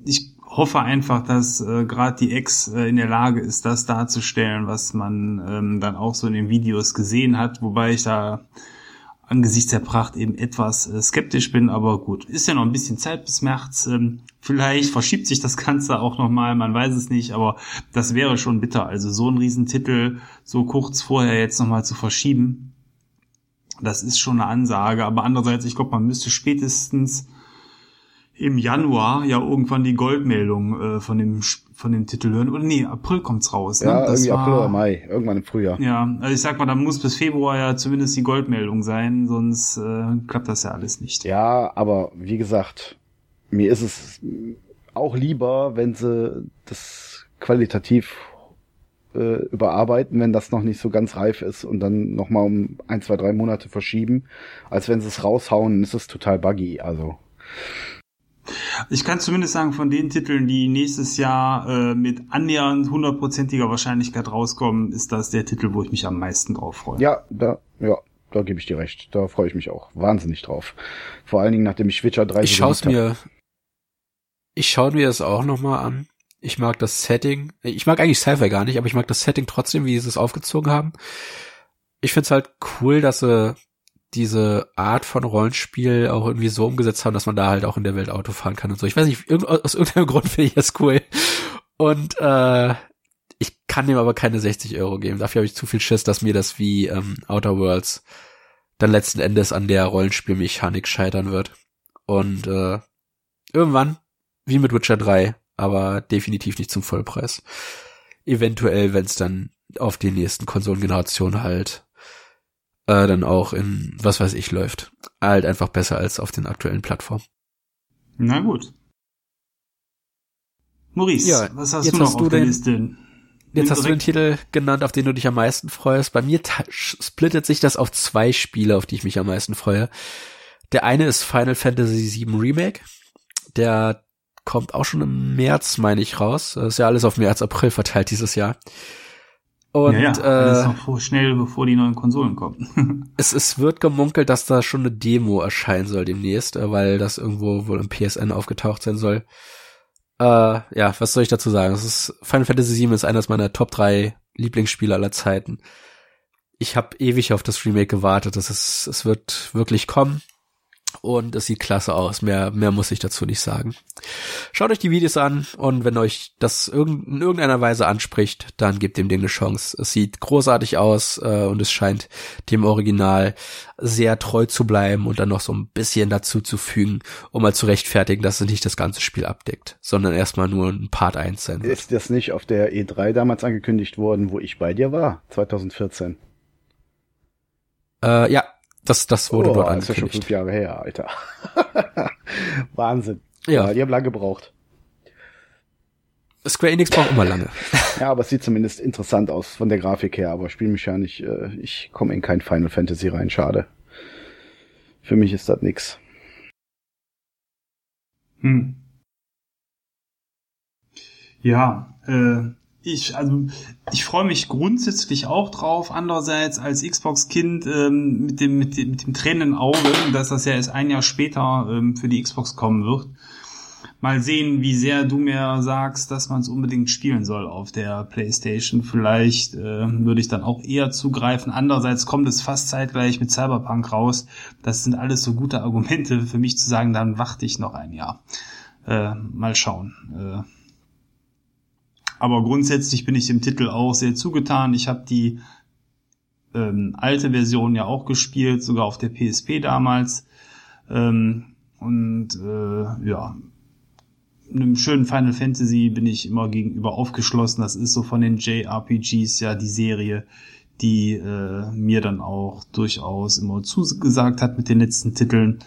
Ich hoffe einfach, dass äh, gerade die Ex äh, in der Lage ist, das darzustellen, was man ähm, dann auch so in den Videos gesehen hat, wobei ich da angesichts der Pracht eben etwas äh, skeptisch bin, aber gut, ist ja noch ein bisschen Zeit bis März. Ähm, vielleicht verschiebt sich das Ganze auch nochmal, man weiß es nicht, aber das wäre schon bitter. Also so ein Riesentitel so kurz vorher jetzt nochmal zu verschieben, das ist schon eine Ansage, aber andererseits, ich glaube, man müsste spätestens im Januar ja irgendwann die Goldmeldung äh, von dem von dem Titel hören. Oder nee, April kommt's raus. Ne? Ja, das irgendwie war, April oder Mai, irgendwann im Frühjahr. Ja, also ich sag mal, da muss bis Februar ja zumindest die Goldmeldung sein, sonst äh, klappt das ja alles nicht. Ja, aber wie gesagt, mir ist es auch lieber, wenn sie das qualitativ äh, überarbeiten, wenn das noch nicht so ganz reif ist und dann nochmal um ein, zwei, drei Monate verschieben, als wenn sie es raushauen, ist es total buggy. Also. Ich kann zumindest sagen, von den Titeln, die nächstes Jahr äh, mit annähernd hundertprozentiger Wahrscheinlichkeit rauskommen, ist das der Titel, wo ich mich am meisten drauf freue. Ja, da, ja, da gebe ich dir recht. Da freue ich mich auch wahnsinnig drauf. Vor allen Dingen, nachdem ich Witcher 3 Ich schaue es mir, ich schaue mir das auch nochmal an. Ich mag das Setting. Ich mag eigentlich Sci-Fi gar nicht, aber ich mag das Setting trotzdem, wie sie es aufgezogen haben. Ich find's halt cool, dass sie diese Art von Rollenspiel auch irgendwie so umgesetzt haben, dass man da halt auch in der Welt Auto fahren kann und so. Ich weiß nicht, aus irgendeinem Grund finde ich das cool. Und äh, ich kann dem aber keine 60 Euro geben. Dafür habe ich zu viel Schiss, dass mir das wie ähm, Outer Worlds dann letzten Endes an der Rollenspielmechanik scheitern wird. Und äh, irgendwann, wie mit Witcher 3, aber definitiv nicht zum Vollpreis. Eventuell, wenn es dann auf die nächsten Konsolengenerationen halt äh, dann auch in, was weiß ich, läuft. Halt einfach besser als auf den aktuellen Plattformen. Na gut. Maurice, Ja, was hast jetzt du noch hast du auf der den- Liste? Jetzt hast du den Titel genannt, auf den du dich am meisten freust. Bei mir splittet sich das auf zwei Spiele, auf die ich mich am meisten freue. Der eine ist Final Fantasy VII Remake. Der kommt auch schon im März, meine ich, raus. Das ist ja alles auf März, April verteilt dieses Jahr. Und ja, ja, äh, noch schnell, bevor die neuen Konsolen kommen. es, es wird gemunkelt, dass da schon eine Demo erscheinen soll demnächst, äh, weil das irgendwo wohl im PSN aufgetaucht sein soll. Äh, ja, was soll ich dazu sagen? Es ist Final Fantasy VII ist eines meiner Top 3 Lieblingsspiele aller Zeiten. Ich habe ewig auf das Remake gewartet. Das ist, es wird wirklich kommen. Und es sieht klasse aus. Mehr, mehr muss ich dazu nicht sagen. Schaut euch die Videos an und wenn euch das in irgendeiner Weise anspricht, dann gebt dem Ding eine Chance. Es sieht großartig aus äh, und es scheint dem Original sehr treu zu bleiben und dann noch so ein bisschen dazu zu fügen, um mal zu rechtfertigen, dass es nicht das ganze Spiel abdeckt, sondern erstmal nur ein Part 1 sein wird. Ist das nicht auf der E3 damals angekündigt worden, wo ich bei dir war? 2014. Äh, ja, das, das wurde oh, dort ist ja schon angekündigt. fünf Jahre her, Alter. Wahnsinn. Ja, die haben lange gebraucht. Square Enix braucht immer lange. Ja, aber es sieht zumindest interessant aus von der Grafik her, aber spielmechanisch, äh, ich komme in kein Final Fantasy rein, schade. Für mich ist das nix. Hm. Ja, äh, ich, also ich freue mich grundsätzlich auch drauf. Andererseits als Xbox-Kind ähm, mit dem mit dem, mit dem tränenden Auge, dass das ja erst ein Jahr später ähm, für die Xbox kommen wird. Mal sehen, wie sehr du mir sagst, dass man es unbedingt spielen soll auf der PlayStation. Vielleicht äh, würde ich dann auch eher zugreifen. Andererseits kommt es fast zeitgleich mit Cyberpunk raus. Das sind alles so gute Argumente für mich zu sagen, dann warte ich noch ein Jahr. Äh, mal schauen. Äh, aber grundsätzlich bin ich dem Titel auch sehr zugetan. Ich habe die ähm, alte Version ja auch gespielt, sogar auf der PSP damals. Ähm, und äh, ja, einem schönen Final Fantasy bin ich immer gegenüber aufgeschlossen. Das ist so von den JRPGs ja die Serie, die äh, mir dann auch durchaus immer zugesagt hat mit den letzten Titeln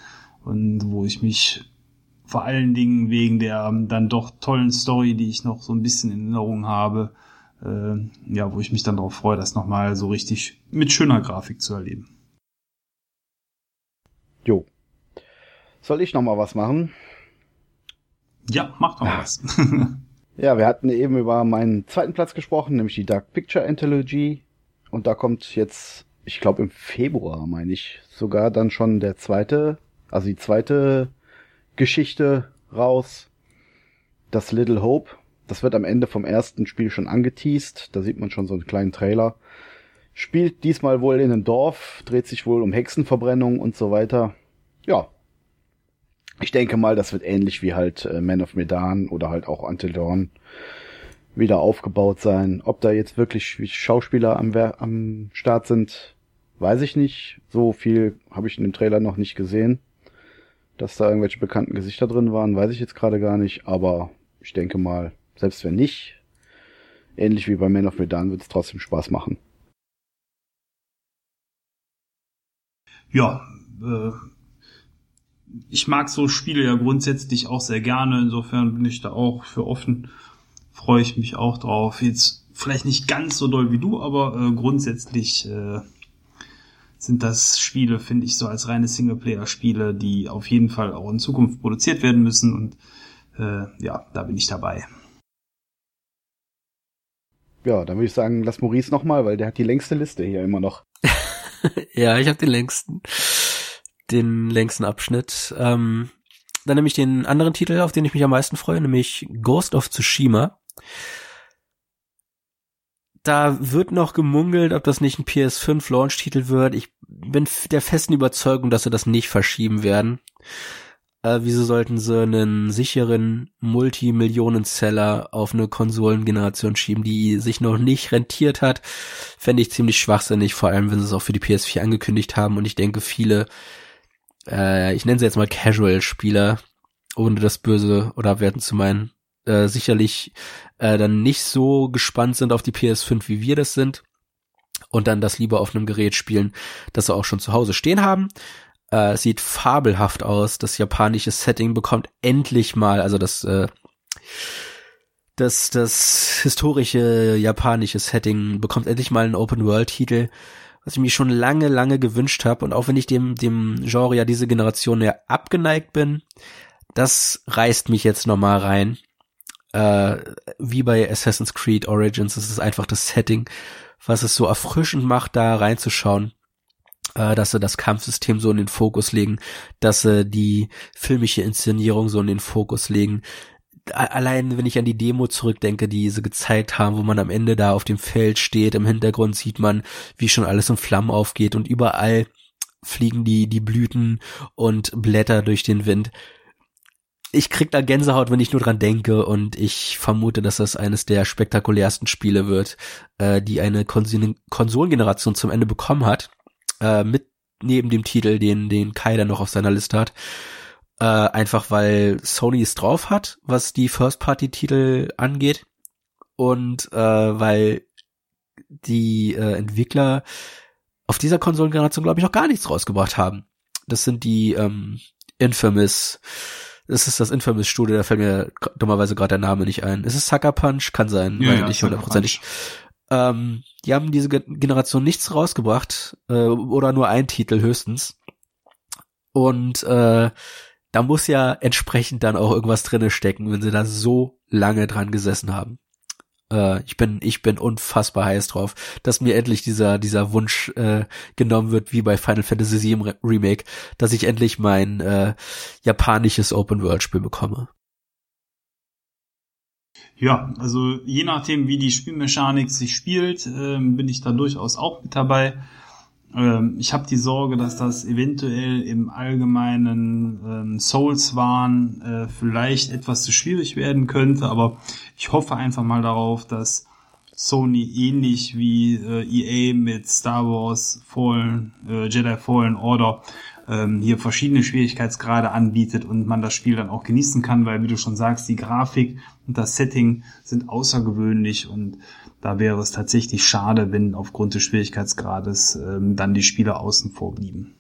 und wo ich mich vor allen Dingen wegen der ähm, dann doch tollen Story, die ich noch so ein bisschen in Erinnerung habe, äh, ja, wo ich mich dann darauf freue, das nochmal so richtig mit schöner Grafik zu erleben. Jo. Soll ich noch mal was machen? Ja, macht doch mal was. Ja, wir hatten eben über meinen zweiten Platz gesprochen, nämlich die Dark Picture Anthology. Und da kommt jetzt, ich glaube im Februar, meine ich, sogar dann schon der zweite, also die zweite Geschichte raus. Das Little Hope. Das wird am Ende vom ersten Spiel schon angeteased. Da sieht man schon so einen kleinen Trailer. Spielt diesmal wohl in einem Dorf, dreht sich wohl um Hexenverbrennung und so weiter. Ja. Ich denke mal, das wird ähnlich wie halt äh, Man of Medan oder halt auch Until Dawn wieder aufgebaut sein. Ob da jetzt wirklich Schauspieler am, am Start sind, weiß ich nicht. So viel habe ich in dem Trailer noch nicht gesehen. Dass da irgendwelche bekannten Gesichter drin waren, weiß ich jetzt gerade gar nicht. Aber ich denke mal, selbst wenn nicht, ähnlich wie bei Man of Medan, wird es trotzdem Spaß machen. ja, äh, ich mag so Spiele ja grundsätzlich auch sehr gerne. Insofern bin ich da auch für offen. Freue ich mich auch drauf. Jetzt vielleicht nicht ganz so doll wie du, aber äh, grundsätzlich äh, sind das Spiele, finde ich, so als reine Singleplayer-Spiele, die auf jeden Fall auch in Zukunft produziert werden müssen. Und äh, ja, da bin ich dabei. Ja, dann würde ich sagen, lass Maurice nochmal, weil der hat die längste Liste hier immer noch. ja, ich habe den längsten, den längsten Abschnitt. Ähm, dann nehme ich den anderen Titel, auf den ich mich am meisten freue, nämlich Ghost of Tsushima. Da wird noch gemungelt, ob das nicht ein PS5 Launch-Titel wird. Ich bin der festen Überzeugung, dass sie das nicht verschieben werden. Äh, wieso sollten sie einen sicheren Multimillionen-Seller auf eine Konsolengeneration schieben, die sich noch nicht rentiert hat? Fände ich ziemlich schwachsinnig, vor allem wenn sie es auch für die PS4 angekündigt haben. Und ich denke, viele, äh, ich nenne sie jetzt mal Casual-Spieler, ohne das Böse oder werden zu meinen, äh, sicherlich äh, dann nicht so gespannt sind auf die PS5, wie wir das sind. Und dann das lieber auf einem Gerät spielen, das sie auch schon zu Hause stehen haben. Äh, sieht fabelhaft aus. Das japanische Setting bekommt endlich mal, also das, äh, das, das historische japanische Setting bekommt endlich mal einen Open-World-Titel, was ich mir schon lange, lange gewünscht habe. Und auch wenn ich dem, dem Genre ja diese Generation ja abgeneigt bin, das reißt mich jetzt nochmal rein. Äh, wie bei Assassin's Creed Origins, es ist einfach das Setting, was es so erfrischend macht, da reinzuschauen äh, dass sie das Kampfsystem so in den Fokus legen, dass sie die filmische Inszenierung so in den Fokus legen. Allein wenn ich an die Demo zurückdenke, die sie gezeigt haben, wo man am Ende da auf dem Feld steht, im Hintergrund sieht man, wie schon alles in Flammen aufgeht und überall fliegen die, die Blüten und Blätter durch den Wind. Ich krieg da Gänsehaut, wenn ich nur dran denke und ich vermute, dass das eines der spektakulärsten Spiele wird, äh, die eine Konsol Konsolengeneration zum Ende bekommen hat äh, mit neben dem Titel, den, den Kai dann noch auf seiner Liste hat. Äh, einfach weil Sony es drauf hat, was die First-Party-Titel angeht. Und äh, weil die äh, Entwickler auf dieser Konsolengeneration, glaube ich, noch gar nichts rausgebracht haben. Das sind die ähm, Infamous, das ist das Infamous Studio, da fällt mir dummerweise gerade der Name nicht ein. Ist es Sucker Punch? Kann sein, ja, ja, nicht hundertprozentig. Ähm, die haben diese Generation nichts rausgebracht äh, oder nur ein Titel höchstens. Und äh, da muss ja entsprechend dann auch irgendwas drinne stecken, wenn sie da so lange dran gesessen haben. Äh, ich bin ich bin unfassbar heiß drauf, dass mir endlich dieser dieser Wunsch äh, genommen wird, wie bei Final Fantasy VII Remake, dass ich endlich mein äh, japanisches Open World Spiel bekomme. Ja, also je nachdem, wie die Spielmechanik sich spielt, ähm, bin ich da durchaus auch mit dabei. Ähm, ich habe die Sorge, dass das eventuell im allgemeinen ähm, Souls-Wahn äh, vielleicht etwas zu schwierig werden könnte, aber ich hoffe einfach mal darauf, dass Sony ähnlich wie äh, EA mit Star Wars Fallen, äh, Jedi Fallen Order ähm, hier verschiedene Schwierigkeitsgrade anbietet und man das Spiel dann auch genießen kann, weil wie du schon sagst, die Grafik und das Setting sind außergewöhnlich und da wäre es tatsächlich schade, wenn aufgrund des Schwierigkeitsgrades ähm, dann die Spieler außen vor blieben.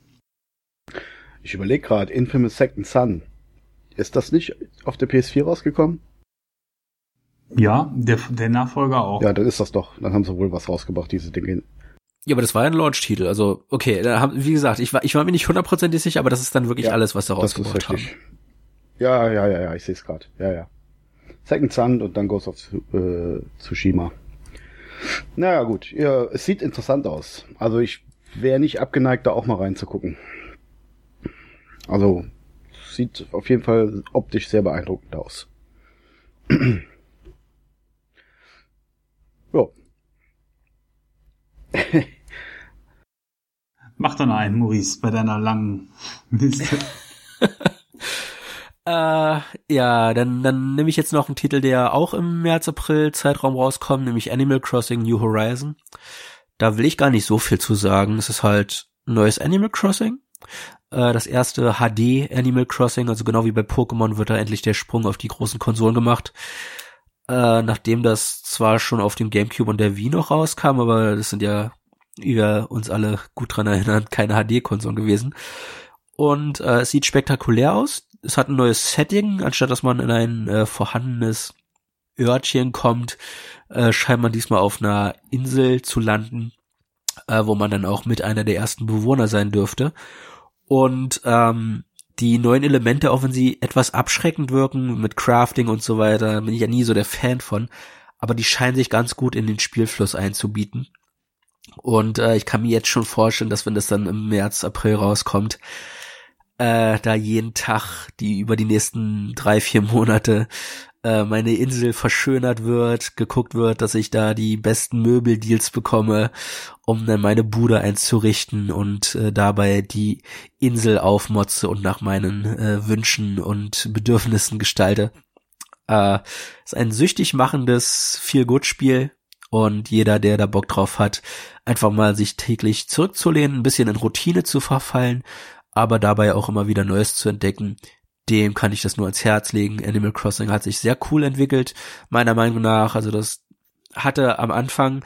Ich überlege gerade, Infamous Second Son. Ist das nicht auf der PS4 rausgekommen? Ja, der, der Nachfolger auch. Ja, dann ist das doch. Dann haben sie wohl was rausgebracht, diese Dinge. Ja, aber das war ja ein Launch-Titel. Also, okay, da haben, wie gesagt, ich war, ich war mir nicht hundertprozentig sicher, aber das ist dann wirklich ja, alles, was da rausgebracht haben. Ja, ja, ja, ja, ich sehe es gerade. Ja, ja. Second Sun und dann Ghost of äh, Tsushima. Naja, gut. Ja, es sieht interessant aus. Also ich wäre nicht abgeneigt, da auch mal reinzugucken. Also, sieht auf jeden Fall optisch sehr beeindruckend aus. ja. Mach dann einen, Maurice, bei deiner langen Liste. äh, ja, dann, dann nehme ich jetzt noch einen Titel, der auch im März, April Zeitraum rauskommt, nämlich Animal Crossing New Horizon. Da will ich gar nicht so viel zu sagen. Es ist halt neues Animal Crossing. Äh, das erste HD Animal Crossing, also genau wie bei Pokémon wird da endlich der Sprung auf die großen Konsolen gemacht. Äh, nachdem das zwar schon auf dem Gamecube und der Wii noch rauskam, aber das sind ja wie wir uns alle gut dran erinnern, keine HD-Konsolen gewesen. Und äh, es sieht spektakulär aus. Es hat ein neues Setting, anstatt dass man in ein äh, vorhandenes Örtchen kommt, äh, scheint man diesmal auf einer Insel zu landen, äh, wo man dann auch mit einer der ersten Bewohner sein dürfte. Und ähm, die neuen Elemente, auch wenn sie etwas abschreckend wirken mit Crafting und so weiter, bin ich ja nie so der Fan von, aber die scheinen sich ganz gut in den Spielfluss einzubieten. Und äh, ich kann mir jetzt schon vorstellen, dass wenn das dann im März, April rauskommt, äh, da jeden Tag, die über die nächsten drei, vier Monate äh, meine Insel verschönert wird, geguckt wird, dass ich da die besten Möbeldeals bekomme, um dann meine Bude einzurichten und äh, dabei die Insel aufmotze und nach meinen äh, Wünschen und Bedürfnissen gestalte. Äh, ist ein süchtig machendes Feel-Good-Spiel, und jeder, der da Bock drauf hat, einfach mal sich täglich zurückzulehnen, ein bisschen in Routine zu verfallen, aber dabei auch immer wieder Neues zu entdecken, dem kann ich das nur ans Herz legen. Animal Crossing hat sich sehr cool entwickelt, meiner Meinung nach. Also das hatte am Anfang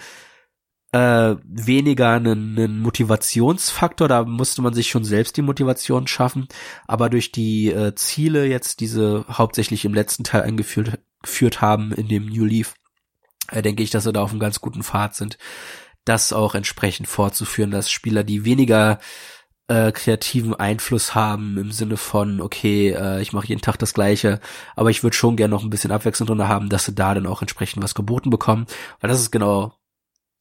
äh, weniger einen, einen Motivationsfaktor, da musste man sich schon selbst die Motivation schaffen, aber durch die äh, Ziele jetzt, diese hauptsächlich im letzten Teil eingeführt geführt haben in dem New Leaf, äh, denke ich, dass sie da auf einem ganz guten Pfad sind, das auch entsprechend fortzuführen, dass Spieler, die weniger äh, kreativen Einfluss haben im Sinne von, okay, äh, ich mache jeden Tag das Gleiche, aber ich würde schon gerne noch ein bisschen Abwechslung drin haben, dass sie da dann auch entsprechend was geboten bekommen, weil das ist genau,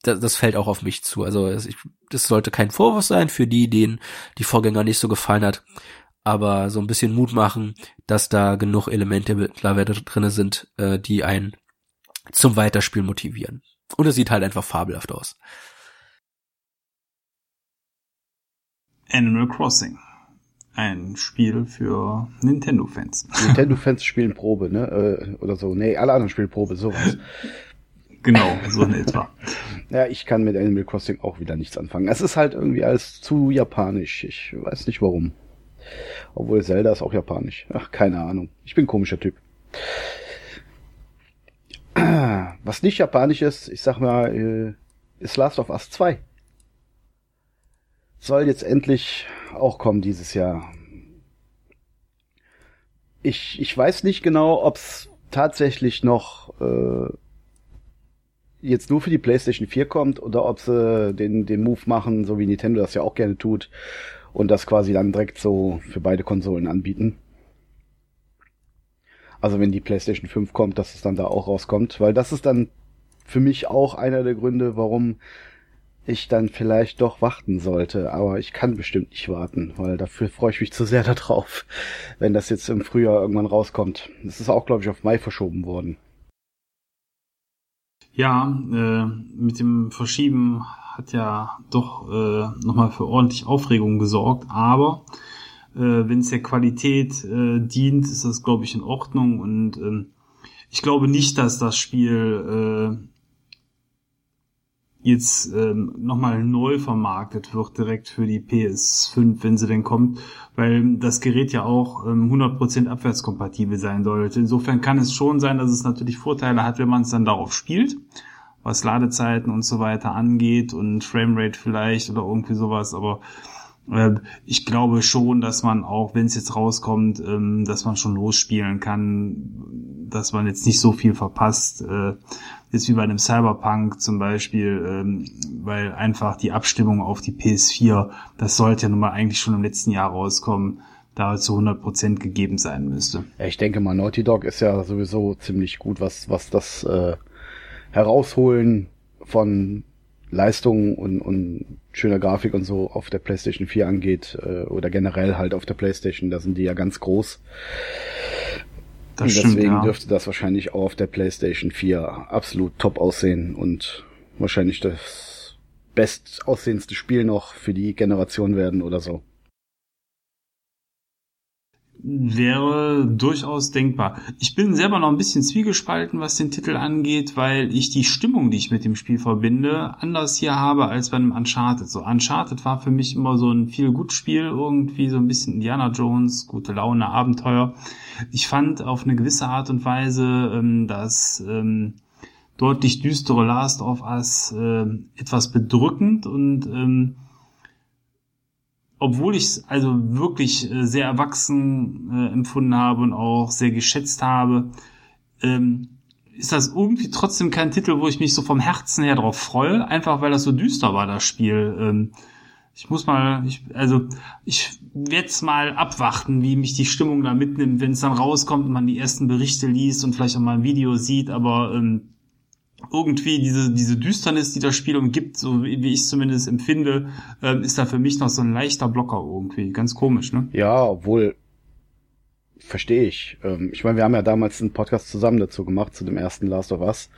das, das fällt auch auf mich zu. Also ich, das sollte kein Vorwurf sein für die, denen die Vorgänger nicht so gefallen hat, aber so ein bisschen Mut machen, dass da genug Elemente mittlerweile drinne sind, äh, die einen zum Weiterspielen motivieren. Und es sieht halt einfach fabelhaft aus. Animal Crossing. Ein Spiel für Nintendo-Fans. Nintendo-Fans spielen Probe, ne? Äh, oder so. Nee, alle anderen spielen Probe, sowas. Genau, so in etwa. Ja, ich kann mit Animal Crossing auch wieder nichts anfangen. Es ist halt irgendwie alles zu japanisch. Ich weiß nicht warum. Obwohl Zelda ist auch japanisch. Ach, keine Ahnung. Ich bin ein komischer Typ. Was nicht japanisch ist, ich sag mal, äh, ist Last of Us 2. Soll jetzt endlich auch kommen dieses Jahr. Ich, ich weiß nicht genau, ob es tatsächlich noch äh, jetzt nur für die PlayStation 4 kommt oder ob sie den, den Move machen, so wie Nintendo das ja auch gerne tut, und das quasi dann direkt so für beide Konsolen anbieten. Also wenn die PlayStation 5 kommt, dass es dann da auch rauskommt, weil das ist dann für mich auch einer der Gründe, warum ich dann vielleicht doch warten sollte. Aber ich kann bestimmt nicht warten, weil dafür freue ich mich zu sehr darauf, wenn das jetzt im Frühjahr irgendwann rauskommt. Das ist auch, glaube ich, auf Mai verschoben worden. Ja, äh, mit dem Verschieben hat ja doch äh, nochmal für ordentlich Aufregung gesorgt, aber äh, wenn es der Qualität äh, dient, ist das, glaube ich, in Ordnung und ähm, ich glaube nicht, dass das Spiel äh, jetzt ähm, nochmal neu vermarktet wird direkt für die PS5, wenn sie denn kommt, weil das Gerät ja auch ähm, 100% abwärtskompatibel sein sollte. Insofern kann es schon sein, dass es natürlich Vorteile hat, wenn man es dann darauf spielt was Ladezeiten und so weiter angeht und Framerate vielleicht oder irgendwie sowas, aber ich glaube schon, dass man auch, wenn es jetzt rauskommt, ähm, dass man schon losspielen kann, dass man jetzt nicht so viel verpasst, äh, jetzt wie bei einem Cyberpunk zum Beispiel, ähm, weil einfach die Abstimmung auf die PS4, das sollte ja nun mal eigentlich schon im letzten Jahr rauskommen, da zu 100% gegeben sein müsste. Ich denke mal, Naughty Dog ist ja sowieso ziemlich gut, was, was das äh, herausholen von Leistung und, und schöner Grafik und so auf der PlayStation 4 angeht äh, oder generell halt auf der PlayStation, da sind die ja ganz groß. Das und deswegen stimmt, ja. dürfte das wahrscheinlich auch auf der PlayStation 4 absolut top aussehen und wahrscheinlich das bestaussehendste Spiel noch für die Generation werden oder so wäre durchaus denkbar. Ich bin selber noch ein bisschen zwiegespalten, was den Titel angeht, weil ich die Stimmung, die ich mit dem Spiel verbinde, anders hier habe als bei einem Uncharted. So Uncharted war für mich immer so ein viel gut Spiel, irgendwie so ein bisschen Indiana Jones, gute Laune, Abenteuer. Ich fand auf eine gewisse Art und Weise ähm, das ähm, deutlich düstere Last of Us äh, etwas bedrückend und ähm, obwohl ich es also wirklich äh, sehr erwachsen äh, empfunden habe und auch sehr geschätzt habe, ähm, ist das irgendwie trotzdem kein Titel, wo ich mich so vom Herzen her drauf freue, einfach weil das so düster war, das Spiel. Ähm, ich muss mal, ich, also ich werde es mal abwarten, wie mich die Stimmung da mitnimmt, wenn es dann rauskommt und man die ersten Berichte liest und vielleicht auch mal ein Video sieht, aber ähm, irgendwie diese, diese Düsternis, die das Spiel umgibt, so wie ich es zumindest empfinde, ähm, ist da für mich noch so ein leichter Blocker irgendwie. Ganz komisch, ne? Ja, obwohl, verstehe ich. Ähm, ich meine, wir haben ja damals einen Podcast zusammen dazu gemacht, zu dem ersten Last of Us.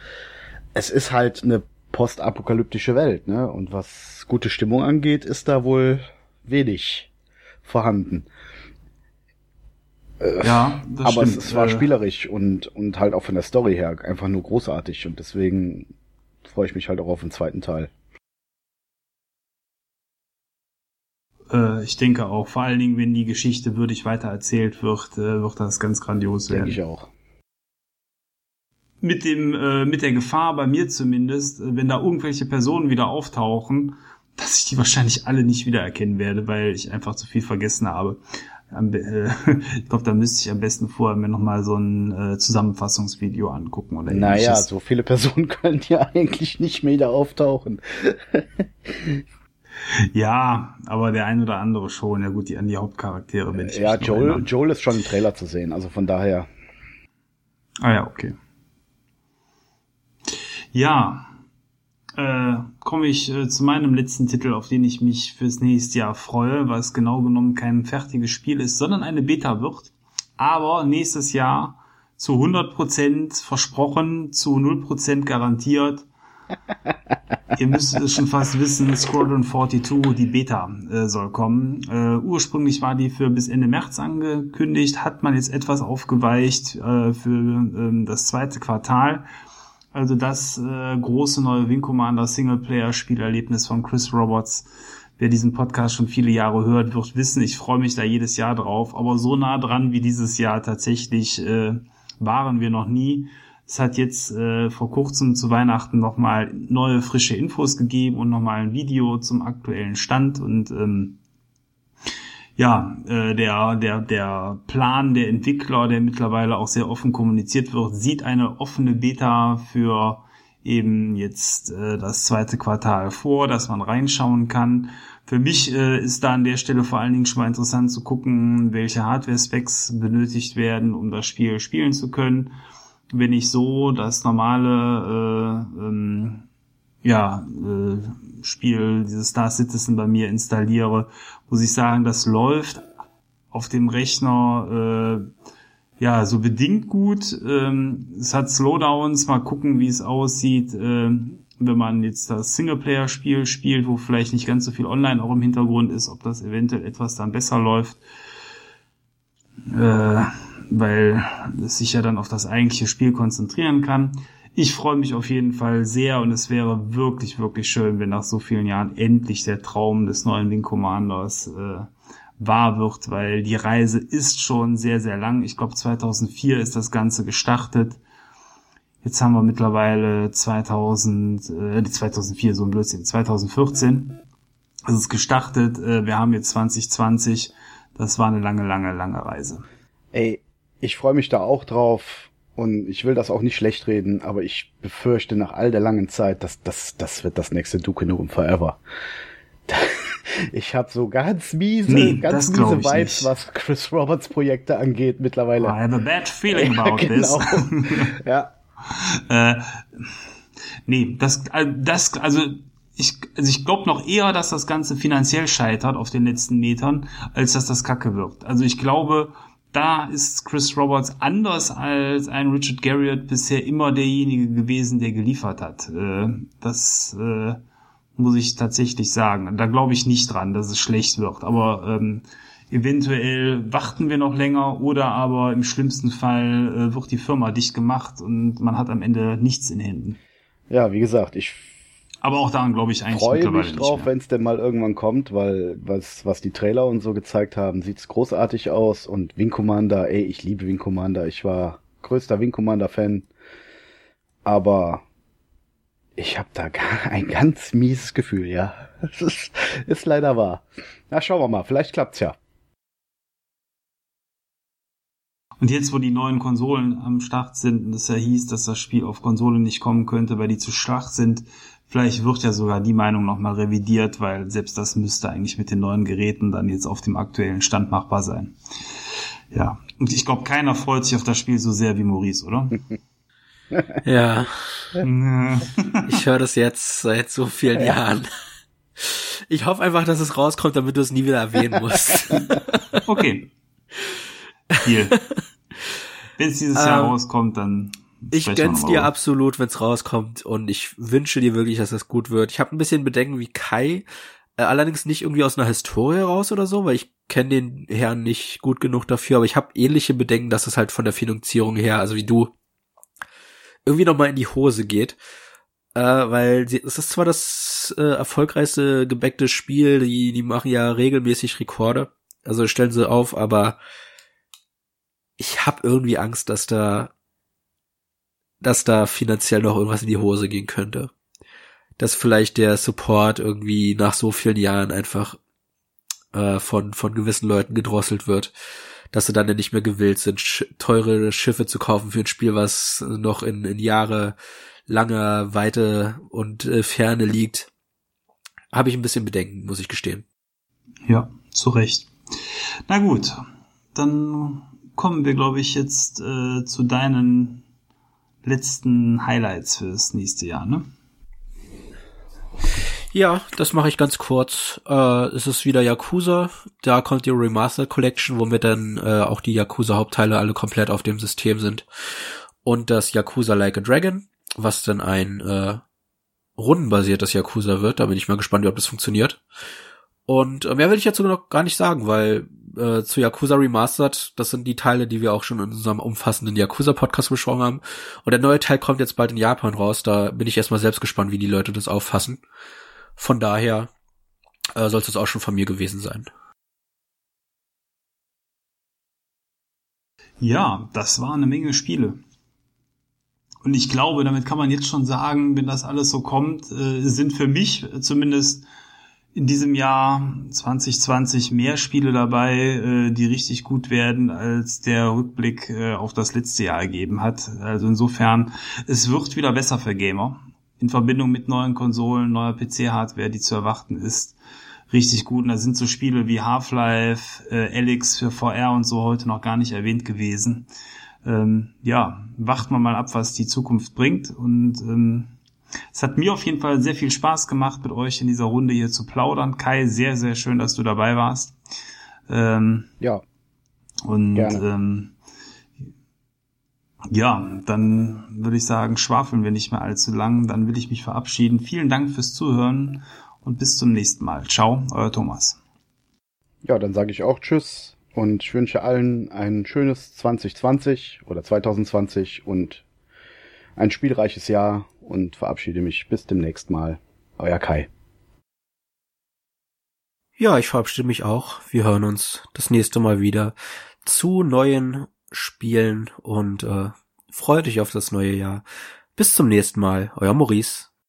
Es ist halt eine postapokalyptische Welt, ne? Und was gute Stimmung angeht, ist da wohl wenig vorhanden. Äh, ja, das aber stimmt. es war äh, spielerisch und, und halt auch von der Story her einfach nur großartig und deswegen freue ich mich halt auch auf den zweiten Teil. Äh, ich denke auch, vor allen Dingen, wenn die Geschichte würdig weitererzählt wird, wird das ganz grandios werden. Denke ich auch. mit dem äh, mit der Gefahr bei mir zumindest, äh, wenn da irgendwelche Personen wieder auftauchen, dass ich die wahrscheinlich alle nicht wiedererkennen werde, weil ich einfach zu viel vergessen habe. Äh, ich glaube, da müsste ich am besten vorher mir nochmal so ein äh, Zusammenfassungsvideo angucken oder ähnliches. Naja, so viele Personen können ja eigentlich nicht mehr wieder auftauchen. ja, aber der ein oder andere schon. Ja gut, die an die Hauptcharaktere bin ich. Ja, Joel, Joel ist schon im Trailer zu sehen, also von daher. Ah ja, okay. Ja, äh, komme ich äh, zu meinem letzten Titel, auf den ich mich fürs nächste Jahr freue, was genau genommen kein fertiges Spiel ist, sondern eine Beta wird. Aber nächstes Jahr zu 100% versprochen, zu 0% garantiert. Ihr müsst es schon fast wissen, Squadron 42, die Beta äh, soll kommen. Äh, ursprünglich war die für bis Ende März angekündigt, hat man jetzt etwas aufgeweicht äh, für ähm, das zweite Quartal. Also das äh, große neue Wing Commander Singleplayer-Spielerlebnis von Chris Roberts. Wer diesen Podcast schon viele Jahre hört, wird wissen, ich freue mich da jedes Jahr drauf. Aber so nah dran wie dieses Jahr tatsächlich äh, waren wir noch nie. Es hat jetzt äh, vor kurzem zu Weihnachten nochmal neue frische Infos gegeben und nochmal ein Video zum aktuellen Stand und ähm, ja, äh, der, der, der Plan der Entwickler, der mittlerweile auch sehr offen kommuniziert wird, sieht eine offene Beta für eben jetzt äh, das zweite Quartal vor, dass man reinschauen kann. Für mich äh, ist da an der Stelle vor allen Dingen schon mal interessant zu gucken, welche Hardware-Specs benötigt werden, um das Spiel spielen zu können. Wenn ich so das normale äh, ähm, ja, äh, Spiel, dieses Star Citizen bei mir installiere, muss ich sagen, das läuft auf dem Rechner äh, ja so bedingt gut. Ähm, es hat Slowdowns, mal gucken, wie es aussieht, äh, wenn man jetzt das Singleplayer-Spiel spielt, wo vielleicht nicht ganz so viel online auch im Hintergrund ist, ob das eventuell etwas dann besser läuft. Äh, weil es sich ja dann auf das eigentliche Spiel konzentrieren kann ich freue mich auf jeden Fall sehr und es wäre wirklich, wirklich schön, wenn nach so vielen Jahren endlich der Traum des neuen Wing Commanders äh, wahr wird, weil die Reise ist schon sehr, sehr lang. Ich glaube, 2004 ist das Ganze gestartet. Jetzt haben wir mittlerweile 2000, äh, 2004, so ein Blödsinn, 2014. Es ist gestartet, äh, wir haben jetzt 2020. Das war eine lange, lange, lange Reise. Ey, ich freue mich da auch drauf und ich will das auch nicht schlecht reden, aber ich befürchte nach all der langen Zeit, dass das, das wird das nächste Duke Nukem Forever. Ich habe so ganz miese, nee, ganz miese Vibes, nicht. was Chris Roberts Projekte angeht mittlerweile. I have a bad feeling about ja, genau. this. ja. Äh, nee, das, äh, das, also ich, also ich glaube noch eher, dass das Ganze finanziell scheitert auf den letzten Metern, als dass das Kacke wird. Also ich glaube, da ist Chris Roberts anders als ein Richard Garriott bisher immer derjenige gewesen, der geliefert hat. Äh, das äh, muss ich tatsächlich sagen. Da glaube ich nicht dran, dass es schlecht wird. Aber ähm, eventuell warten wir noch länger oder aber im schlimmsten Fall äh, wird die Firma dicht gemacht und man hat am Ende nichts in Händen. Ja, wie gesagt, ich aber auch daran glaube ich eigentlich freue mich drauf, wenn es denn mal irgendwann kommt, weil was, was die Trailer und so gezeigt haben, sieht's großartig aus. Und Wing Commander, ey, ich liebe Wing Commander. Ich war größter Wing Commander-Fan. Aber ich habe da ein ganz mieses Gefühl, ja. Das ist, ist leider wahr. Na, schauen wir mal, vielleicht klappt's ja. Und jetzt, wo die neuen Konsolen am Start sind und es ja hieß, dass das Spiel auf Konsole nicht kommen könnte, weil die zu schwach sind, Vielleicht wird ja sogar die Meinung nochmal revidiert, weil selbst das müsste eigentlich mit den neuen Geräten dann jetzt auf dem aktuellen Stand machbar sein. Ja, und ich glaube, keiner freut sich auf das Spiel so sehr wie Maurice, oder? ja. ich höre das jetzt seit so vielen ja. Jahren. Ich hoffe einfach, dass es rauskommt, damit du es nie wieder erwähnen musst. okay. Hier. Wenn es dieses Jahr um, ähm, rauskommt, dann ich gönn's dir absolut, wenn's rauskommt und ich wünsche dir wirklich, dass das gut wird. Ich habe ein bisschen Bedenken wie Kai, äh, allerdings nicht irgendwie aus einer Historie raus oder so, weil ich kenne den Herrn nicht gut genug dafür, aber ich habe ähnliche Bedenken, dass es halt von der Finanzierung her, also wie du, irgendwie nochmal in die Hose geht. Äh, weil sie, es ist zwar das äh, erfolgreichste gebäckte Spiel, die, die machen ja regelmäßig Rekorde, also stellen sie auf, aber ich habe irgendwie Angst, dass da dass da finanziell noch irgendwas in die Hose gehen könnte. Dass vielleicht der Support irgendwie nach so vielen Jahren einfach äh, von, von gewissen Leuten gedrosselt wird, dass sie dann ja nicht mehr gewillt sind, sch teure Schiffe zu kaufen für ein Spiel, was noch in, in Jahre langer Weite und äh, Ferne liegt. Habe ich ein bisschen Bedenken, muss ich gestehen. Ja, zu Recht. Na gut, dann kommen wir, glaube ich, jetzt äh, zu deinen letzten Highlights fürs nächste Jahr, ne? Ja, das mache ich ganz kurz. Äh, es ist wieder Yakuza. Da kommt die Remastered Collection, womit dann äh, auch die Yakuza-Hauptteile alle komplett auf dem System sind. Und das Yakuza Like a Dragon, was dann ein äh, rundenbasiertes Yakuza wird. Da bin ich mal gespannt, wie ob das funktioniert. Und äh, mehr will ich sogar noch gar nicht sagen, weil äh, zu Yakuza Remastered, das sind die Teile, die wir auch schon in unserem umfassenden Yakuza-Podcast besprochen haben. Und der neue Teil kommt jetzt bald in Japan raus. Da bin ich erstmal selbst gespannt, wie die Leute das auffassen. Von daher äh, soll es auch schon von mir gewesen sein. Ja, das war eine Menge Spiele. Und ich glaube, damit kann man jetzt schon sagen, wenn das alles so kommt, äh, sind für mich zumindest in diesem Jahr 2020 mehr Spiele dabei, äh, die richtig gut werden, als der Rückblick äh, auf das letzte Jahr ergeben hat. Also insofern, es wird wieder besser für Gamer in Verbindung mit neuen Konsolen, neuer PC-Hardware, die zu erwarten ist, richtig gut. Und da sind so Spiele wie Half-Life, äh, Alex für VR und so heute noch gar nicht erwähnt gewesen. Ähm, ja, wacht man mal ab, was die Zukunft bringt. Und ähm, es hat mir auf jeden Fall sehr viel Spaß gemacht, mit euch in dieser Runde hier zu plaudern. Kai, sehr, sehr schön, dass du dabei warst. Ähm, ja. Und ähm, ja, dann würde ich sagen, schwafeln wir nicht mehr allzu lang. Dann will ich mich verabschieden. Vielen Dank fürs Zuhören und bis zum nächsten Mal. Ciao, euer Thomas. Ja, dann sage ich auch Tschüss und ich wünsche allen ein schönes 2020 oder 2020 und ein spielreiches Jahr und verabschiede mich bis demnächst mal. Euer Kai. Ja, ich verabschiede mich auch. Wir hören uns das nächste Mal wieder zu neuen spielen und äh, freut euch auf das neue Jahr. Bis zum nächsten Mal, euer Maurice.